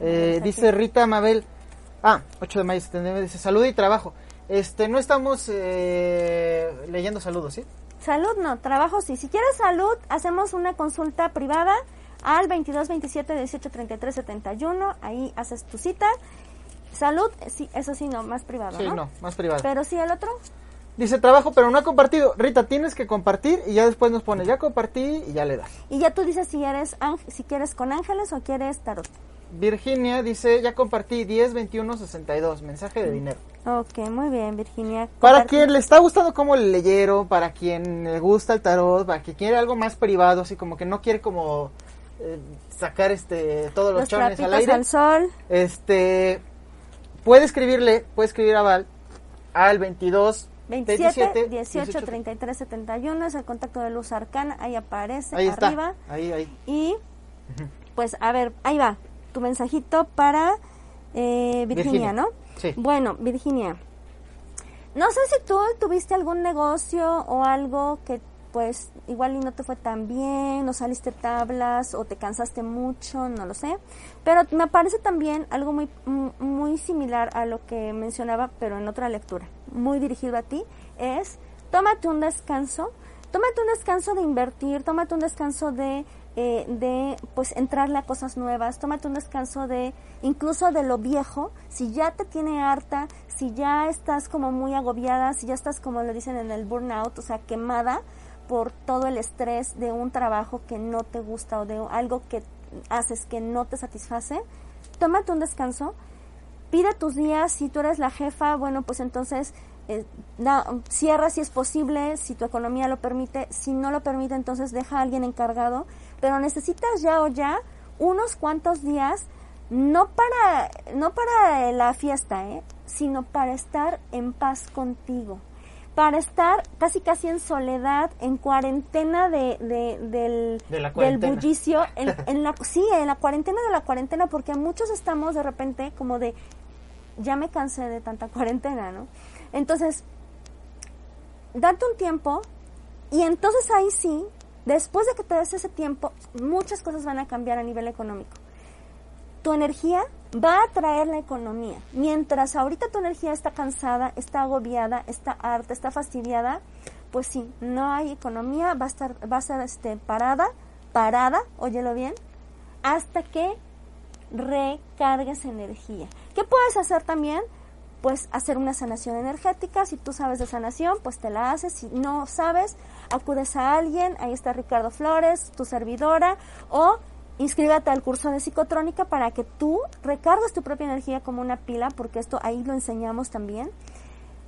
Eh, dice. Rita Mabel, ah, 8 de mayo, 79, dice salud y trabajo. Este, no estamos eh, leyendo saludos, ¿sí? Salud no, trabajo sí. Si quieres salud, hacemos una consulta privada al 22 27 18 33 71. Ahí haces tu cita. Salud, eh, sí, eso sí, no, más privado, Sí, ¿no? no, más privado. Pero sí, el otro. Dice trabajo, pero no ha compartido. Rita, tienes que compartir y ya después nos pone, ya compartí y ya le das. Y ya tú dices si eres si quieres con ángeles o quieres tarot. Virginia dice, ya compartí 10, 21, 62, mensaje de dinero. Ok, muy bien, Virginia. Para quien le está gustando cómo le leyeron, para quien le gusta el tarot, para quien quiere algo más privado, así como que no quiere como eh, sacar este todos los, los chones al aire, al sol. este puede escribirle, puede escribir a Val al 22 27, 18, 33, 71 es el contacto de luz arcana, ahí aparece Ahí está. arriba. Ahí, ahí. Y pues a ver, ahí va, tu mensajito para eh, Virginia, Virginia, ¿no? sí. Bueno, Virginia, no sé si tú tuviste algún negocio o algo que pues igual y no te fue tan bien, no saliste tablas o te cansaste mucho, no lo sé. Pero me parece también algo muy, m- muy similar a lo que mencionaba, pero en otra lectura, muy dirigido a ti, es tómate un descanso, tómate un descanso de invertir, tómate un descanso de, eh, de pues entrarle a cosas nuevas, tómate un descanso de incluso de lo viejo, si ya te tiene harta, si ya estás como muy agobiada, si ya estás como lo dicen en el burnout, o sea, quemada por todo el estrés de un trabajo que no te gusta o de algo que haces que no te satisface, tómate un descanso, pide tus días, si tú eres la jefa, bueno, pues entonces eh, cierra si es posible, si tu economía lo permite, si no lo permite, entonces deja a alguien encargado, pero necesitas ya o ya unos cuantos días, no para, no para la fiesta, ¿eh? sino para estar en paz contigo, para estar casi casi en soledad, en cuarentena de, de- del, De del bullicio, en, en la, sí, en la cuarentena de la cuarentena, porque muchos estamos de repente como de, ya me cansé de tanta cuarentena, ¿no? Entonces, date un tiempo y entonces ahí sí, después de que te des ese tiempo, muchas cosas van a cambiar a nivel económico. Tu energía va a traer la economía. Mientras ahorita tu energía está cansada, está agobiada, está harta, está fastidiada, pues sí, no hay economía, va a estar, a este, parada, parada, óyelo bien, hasta que recargues energía. ¿Qué puedes hacer también? Pues hacer una sanación energética. Si tú sabes de sanación, pues te la haces. Si no sabes, acudes a alguien. Ahí está Ricardo Flores, tu servidora. O inscríbete al curso de psicotrónica para que tú recargues tu propia energía como una pila, porque esto ahí lo enseñamos también.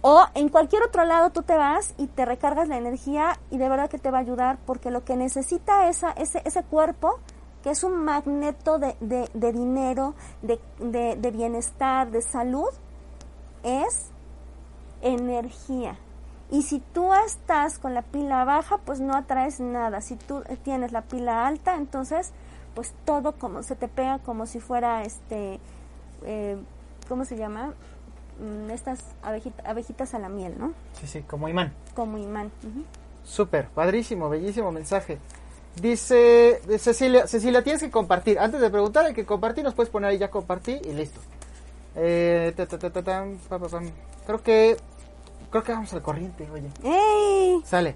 O en cualquier otro lado tú te vas y te recargas la energía y de verdad que te va a ayudar porque lo que necesita esa, ese, ese cuerpo, que es un magneto de, de, de dinero, de, de, de bienestar, de salud, es energía. Y si tú estás con la pila baja, pues no atraes nada. Si tú tienes la pila alta, entonces pues todo como se te pega como si fuera este, eh, ¿cómo se llama? Mm, Estas abejita- abejitas a la miel, ¿no? Sí, sí, como imán. Como imán. Ujú. Súper, padrísimo, bellísimo mensaje. Dice Cecilia, Cecilia, tienes que compartir. Antes de preguntar, hay que compartir, nos puedes poner ahí ya compartí y listo. Eh, ta, ta, ta, ta, tam, pa, pa, pam. Creo que creo que vamos al corriente, oye. ¡Ey! Sale.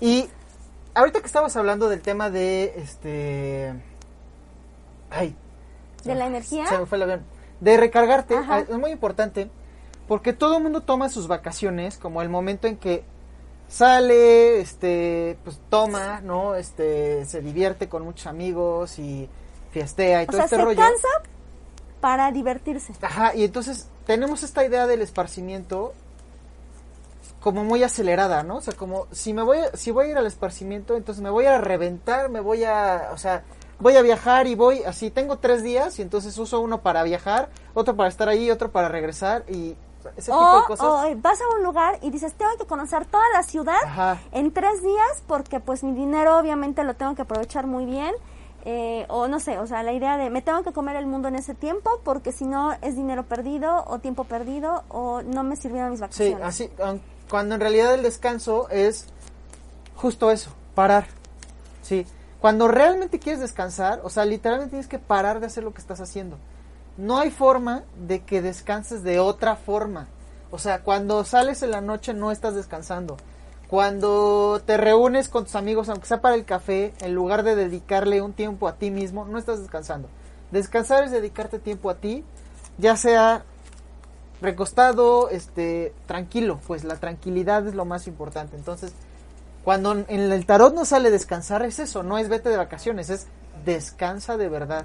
Y ahorita que estabas hablando del tema de este ay, ¿De la energía? se me fue el avión. De recargarte, Ajá. es muy importante porque todo el mundo toma sus vacaciones como el momento en que sale, este, pues toma, ¿no? Este, se divierte con muchos amigos y fiestea y O todo sea, este se rollo. cansa para divertirse. Ajá, y entonces tenemos esta idea del esparcimiento como muy acelerada, ¿no? O sea, como si me voy, a- si voy a ir al esparcimiento, entonces me voy a reventar, me voy a, o sea, voy a viajar y voy, así, tengo tres días y entonces uso uno para viajar, otro para estar ahí, otro para regresar y ese tipo de cosas. o, vas a un lugar y dices, tengo que conocer toda la ciudad Ajá. en tres días porque pues mi dinero obviamente lo tengo que aprovechar muy bien. eh, o no sé, o sea, la idea de me tengo que comer el mundo en ese tiempo porque si no es dinero perdido o tiempo perdido o no me sirvieron mis Sí, vacaciones. así, aun- cuando en realidad el descanso es justo eso, parar. Sí, cuando realmente quieres descansar, o sea, literalmente tienes que parar de hacer lo que estás haciendo. No hay forma de que descanses de otra forma. O sea, cuando sales en la noche no estás descansando. Cuando te reúnes con tus amigos, aunque sea para el café, en lugar de dedicarle un tiempo a ti mismo, no estás descansando. Descansar es dedicarte tiempo a ti, ya sea recostado, este, tranquilo, pues la tranquilidad es lo más importante. Entonces, cuando en el tarot no sale descansar, es eso, no es vete de vacaciones, es descansa de verdad,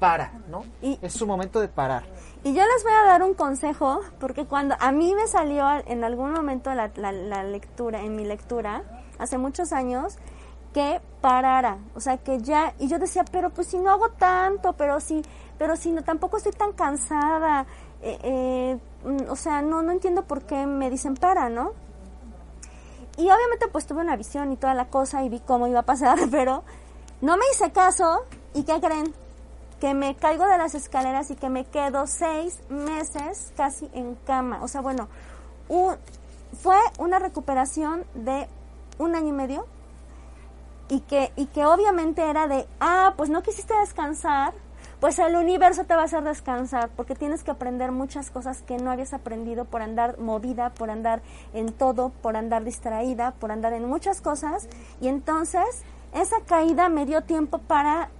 para, ¿no? Y- es su momento de parar. Y yo les voy a dar un consejo, porque cuando a mí me salió en algún momento la, la- la lectura, en mi lectura, hace muchos años, que parara, o sea, que ya, y yo decía, pero pues si no hago tanto, pero si, pero si no, tampoco estoy tan cansada, eh, eh, mm, o sea, no, no entiendo por qué me dicen para, ¿no? Y obviamente pues tuve una visión y toda la cosa y vi cómo iba a pasar, pero no me hice caso y ¿qué creen? Que me caigo de las escaleras y que me quedo seis meses casi en cama. O sea, bueno, un- fue una recuperación de un año y medio y que, y que obviamente era de, ah, pues no quisiste descansar, pues el universo te va a hacer descansar, porque tienes que aprender muchas cosas que no habías aprendido por andar movida, por andar en todo, por andar distraída, por andar en muchas cosas. Y entonces esa caída me dio tiempo para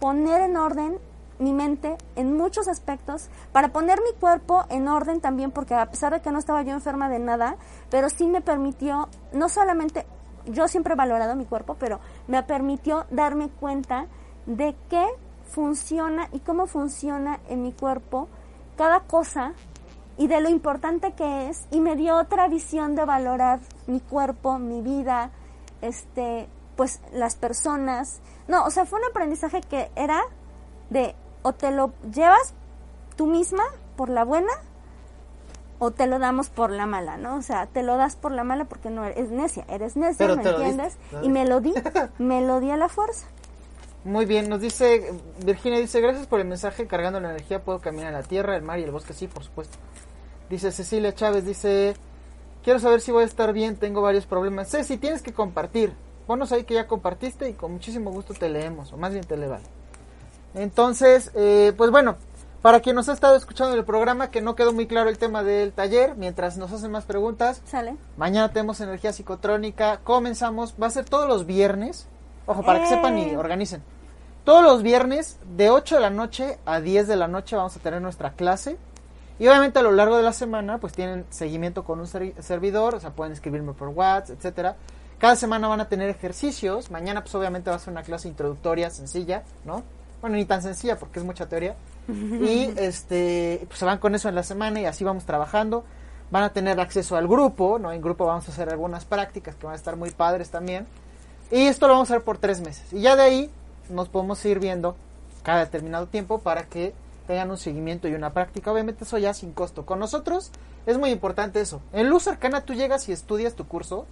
poner en orden mi mente en muchos aspectos, para poner mi cuerpo en orden también, porque a pesar de que no estaba yo enferma de nada, pero sí me permitió, no solamente, yo siempre he valorado mi cuerpo, pero me permitió darme cuenta de qué funciona y cómo funciona en mi cuerpo cada cosa y de lo importante que es y me dio otra visión de valorar mi cuerpo, mi vida, este, pues las personas. No, o sea, fue un aprendizaje que era de o te lo llevas tú misma por la buena o te lo damos por la mala, ¿no? O sea, te lo das por la mala porque no eres necia, eres necia, Pero ¿me diste, entiendes? Y me lo di, me lo di a la fuerza. Muy bien, nos dice, Virginia dice, gracias por el mensaje, cargando la energía puedo caminar en la tierra, el mar y el bosque, sí, por supuesto. Dice Cecilia Chávez, dice, quiero saber si voy a estar bien, tengo varios problemas. Ceci, tienes que compartir, ponos ahí que ya compartiste y con muchísimo gusto te leemos, o más bien te le vale. Entonces, eh, pues bueno, para quien nos ha estado escuchando en el programa, que no quedó muy claro el tema del taller, mientras nos hacen más preguntas, ¿Sale? Mañana tenemos energía psicotrónica. Comenzamos. Va a ser todos los viernes. Ojo, para que ¡Eh! sepan y organicen. Todos los viernes, de 8 de la noche a 10 de la noche, vamos a tener nuestra clase. Y obviamente a lo largo de la semana, pues tienen seguimiento con un ser- servidor. O sea, pueden escribirme por WhatsApp, etcétera. Cada semana van a tener ejercicios. Mañana, pues obviamente va a ser una clase introductoria sencilla, ¿no? Bueno, ni tan sencilla porque es mucha teoría. Y este, pues se van con eso en la semana y así vamos trabajando. Van a tener acceso al grupo, ¿no? En grupo vamos a hacer algunas prácticas que van a estar muy padres también. Y esto lo vamos a hacer por tres meses. Y ya de ahí nos podemos ir viendo cada determinado tiempo para que tengan un seguimiento y una práctica. Obviamente eso ya sin costo. Con nosotros es muy importante eso. En Luz Arcana tú llegas y estudias tu curso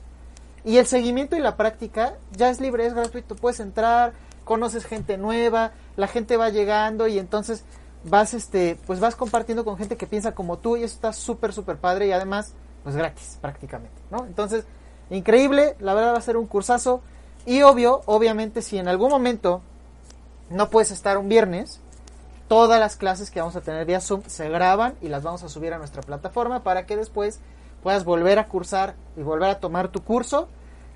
y el seguimiento y la práctica ya es libre, es gratuito. Puedes entrar, conoces gente nueva, la gente va llegando y entonces vas este pues vas compartiendo con gente que piensa como tú y eso está súper súper padre y además pues gratis prácticamente, ¿no? Entonces, increíble, la verdad va a ser un cursazo y obvio, obviamente si en algún momento no puedes estar un viernes, todas las clases que vamos a tener vía Zoom se graban y las vamos a subir a nuestra plataforma para que después puedas volver a cursar y volver a tomar tu curso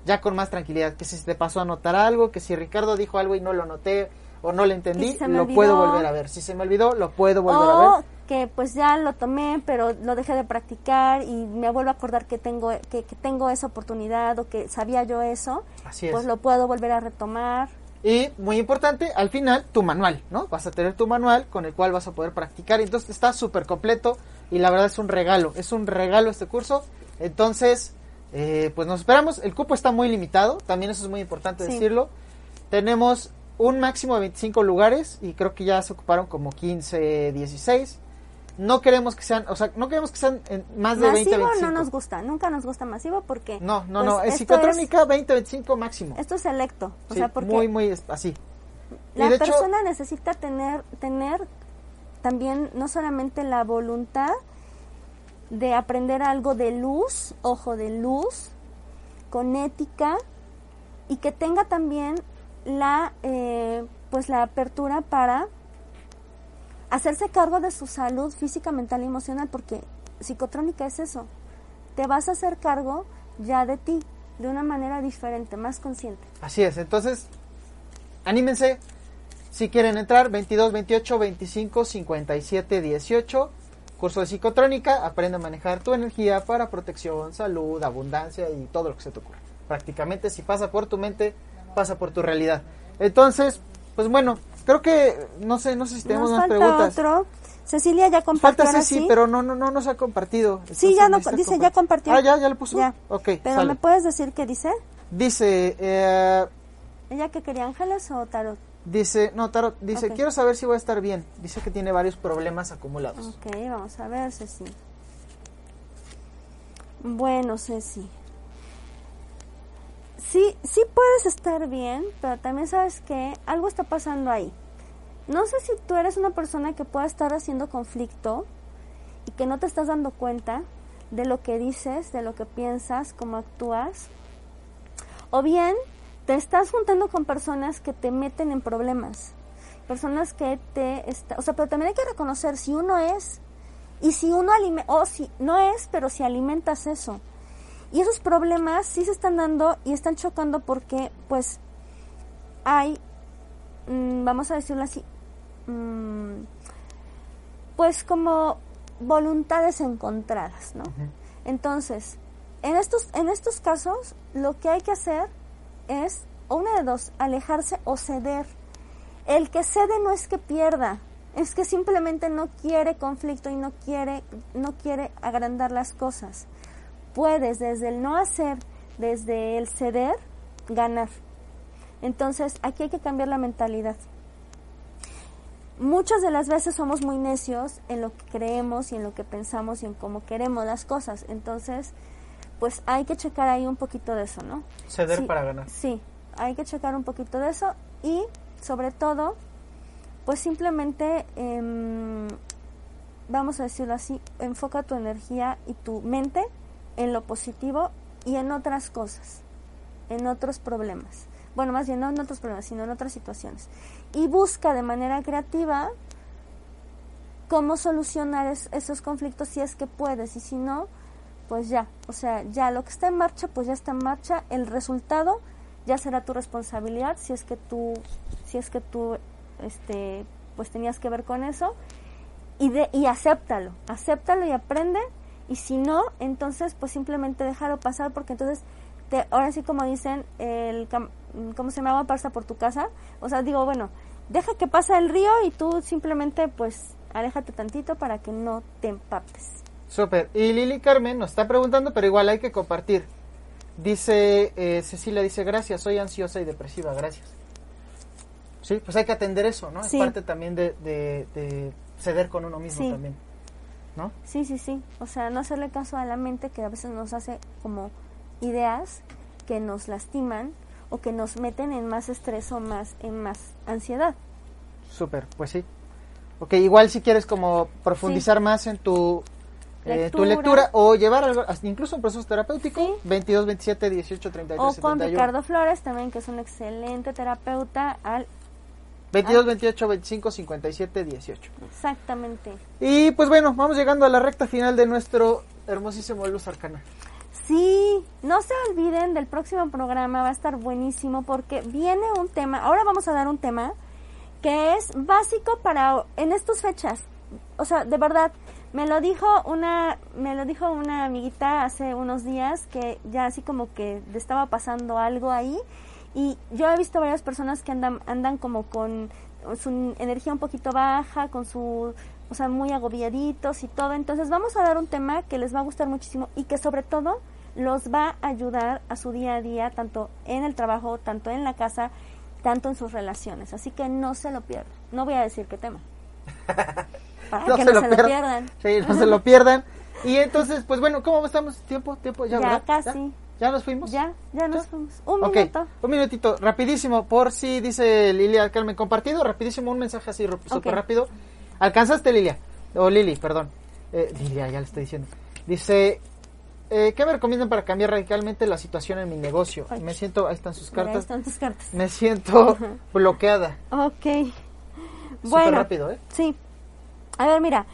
ya con más tranquilidad. Que si te pasó a notar algo, que si Ricardo dijo algo y no lo noté o no lo entendí, lo puedo volver a ver. Si se me olvidó, lo puedo volver a ver. que pues ya lo tomé, pero lo dejé de practicar y me vuelvo a acordar que tengo que, que tengo esa oportunidad o que sabía yo eso, Así es. pues lo puedo volver a retomar. Y muy importante, al final, tu manual, ¿no? Vas a tener tu manual con el cual vas a poder practicar. Entonces está súper completo y la verdad es un regalo. Es un regalo este curso. Entonces, eh, pues nos esperamos. El cupo está muy limitado, también eso es muy importante Sí. decirlo. Tenemos un máximo de 25 lugares y creo que ya se ocuparon como 15, 16. No queremos que sean, o sea, no queremos que sean en más de 20, Masivo 25. no nos gusta, nunca nos gusta masivo porque No, no, pues, no, es psicotrónica 20, 25 máximo. esto es selecto, o Sí, sea, porque muy, muy es- así. La hecho- persona necesita tener tener también no solamente la voluntad de aprender algo de luz, ojo de luz, con ética y que tenga también la eh, pues la apertura para hacerse cargo de su salud física, mental y emocional, porque psicotrónica es eso. Te vas a hacer cargo ya de ti, de una manera diferente, más consciente. Así es, entonces, anímense. Si quieren entrar, 22, 28, 25, 57, 18. curso de psicotrónica, aprende a manejar tu energía para protección, salud, abundancia y todo lo que se te ocurra. Prácticamente si pasa por tu mente, pasa por tu realidad. Entonces, pues bueno, creo que no sé, no sé si tenemos Nos más falta preguntas. otro. Cecilia ya compartió. Falta Ceci, sí. pero no, no, no nos ha compartido. Sí, ya no, necesita dice, ya compartió. Ah, ya, ya lo puso. Ya. Ok, Pero sale. ¿me puedes decir qué dice? Dice, eh, ¿Ella que quería ángeles o tarot? dice, no, Tarot, dice, quiero saber si voy a estar bien. Dice que tiene varios problemas acumulados. Ok, vamos a ver, Ceci. Bueno, Ceci. Sí, sí puedes estar bien, pero también sabes que algo está pasando ahí. No sé si tú eres una persona que pueda estar haciendo conflicto y que no te estás dando cuenta de lo que dices, de lo que piensas, cómo actúas. O bien te estás juntando con personas que te meten en problemas. Personas que te... Está, o sea, pero también hay que reconocer si uno es y si uno alimenta, o si no es, pero si alimentas eso. Y esos problemas sí se están dando y están chocando porque pues hay, mm, vamos a decirlo así, mm, pues como voluntades encontradas, ¿no? Entonces, en estos, en estos casos, lo que hay que hacer es, o una de dos, alejarse o ceder. El que cede no es que pierda, es que simplemente no quiere conflicto y no quiere, no quiere agrandar las cosas. Puedes desde el no hacer, desde el ceder, ganar. Entonces, aquí hay que cambiar la mentalidad. Muchas de las veces somos muy necios en lo que creemos y en lo que pensamos y en cómo queremos las cosas. Entonces, pues hay que checar ahí un poquito de eso, ¿no? Ceder Sí, para ganar. Sí, hay que checar un poquito de eso y sobre todo, pues simplemente, em, vamos a decirlo así, enfoca tu energía y tu mente en lo positivo y en otras cosas, en otros problemas. Bueno, más bien no en otros problemas, sino en otras situaciones. Y busca de manera creativa cómo solucionar es- esos conflictos si es que puedes. Y si no, pues ya, o sea, ya lo que está en marcha, pues ya está en marcha, el resultado ya será tu responsabilidad si es que tú, si es que tú, este, pues tenías que ver con eso. Y de y acéptalo, acéptalo y aprende y si no, entonces pues simplemente déjalo pasar porque entonces te, ahora sí como dicen el cómo se llama pasa por tu casa, o sea digo bueno deja que pase el río y tú simplemente pues aléjate tantito para que no te empapes. Súper. Y Lili Carmen nos está preguntando, pero igual hay que compartir. Dice eh, Cecilia, dice, gracias, soy ansiosa y depresiva, gracias. Sí, pues hay que atender eso, ¿no? Sí. Es parte también de, de- de ceder con uno mismo Sí. también. ¿No? Sí, sí, sí. O sea, no hacerle caso a la mente que a veces nos hace como ideas que nos lastiman o que nos meten en más estrés o más en más ansiedad. Súper, pues sí. Ok, igual si quieres como profundizar más en tu eh, tu Lectura. lectura o llevar algo, incluso un proceso terapéutico, Sí. 22, 27, 18, 33, O con 71. Ricardo Flores también, que es un excelente terapeuta, al 22, Ah. 28, 25, 57, 18. exactamente. Y pues bueno, vamos llegando a la recta final de nuestro hermosísimo Luz Arcana. Sí, no se olviden del próximo programa, va a estar buenísimo porque viene un tema, ahora vamos a dar un tema que es básico para en estas fechas. O sea, de verdad, me lo dijo una me lo dijo una amiguita hace unos días que ya así como que le estaba pasando algo ahí y yo he visto varias personas que andan andan como con su energía un poquito baja, con su o sea, muy agobiaditos y todo. Entonces, vamos a dar un tema que les va a gustar muchísimo y que sobre todo los va a ayudar a su día a día, tanto en el trabajo, tanto en la casa, tanto en sus relaciones. Así que no se lo pierdan. No voy a decir qué tema. Para que no se lo pierdan. Sí, no se lo pierdan. Y entonces, pues bueno, ¿cómo estamos? ¿Tiempo? ¿Tiempo? ¿Ya, Ya verdad? casi. ¿Ya? ¿Ya nos fuimos? Ya, ya nos ¿Ya? fuimos. Un minuto. un minutito, rapidísimo, por si dice Lilia Carmen compartido, rapidísimo, un mensaje así, súper Ok. rápido. ¿Alcanzaste, Lilia? O Lili, perdón. Eh, Lilia, ya le estoy diciendo. Dice, eh, ¿qué me recomiendan para cambiar radicalmente la situación en mi negocio? Ay. Me siento, ahí están sus Mira, ahí cartas, están tus cartas. me siento bloqueada. Ok. Súper Bueno, rápido, ¿eh? Sí. A ver, mira,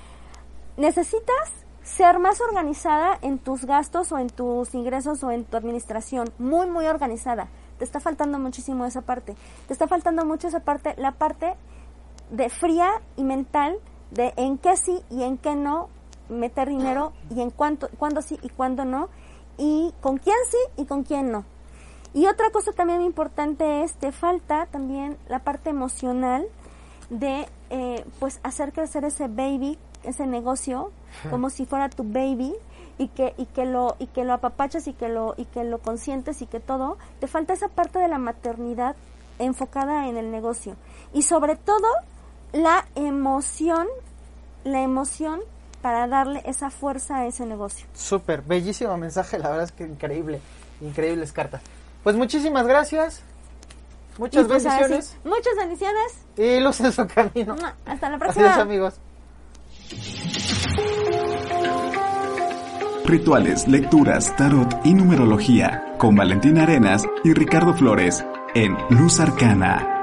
necesitas ser más organizada en tus gastos o en tus ingresos o en tu administración, muy, muy organizada. Te está faltando muchísimo esa parte. Te está faltando mucho esa parte, la parte de fría y mental de en qué sí y en qué no meter dinero y en cuánto, cuándo sí y cuándo no, y con quién sí y con quién no. Y otra cosa también importante es, te falta también la parte emocional de eh, pues hacer crecer ese baby, ese negocio, como si fuera tu baby y que y que lo y que lo apapachas y que lo y que lo consientes y que todo te falta esa parte de la maternidad enfocada en el negocio y sobre todo la emoción la emoción para darle esa fuerza a ese negocio. Súper, bellísimo mensaje, la verdad es que increíble, increíbles cartas. Pues muchísimas gracias, muchas pues bendiciones. muchas bendiciones. Y luz en su camino. Hasta la próxima. Adiós amigos. Rituales, lecturas, tarot y numerología con Valentina Arenas y Ricardo Flores en Luz Arcana.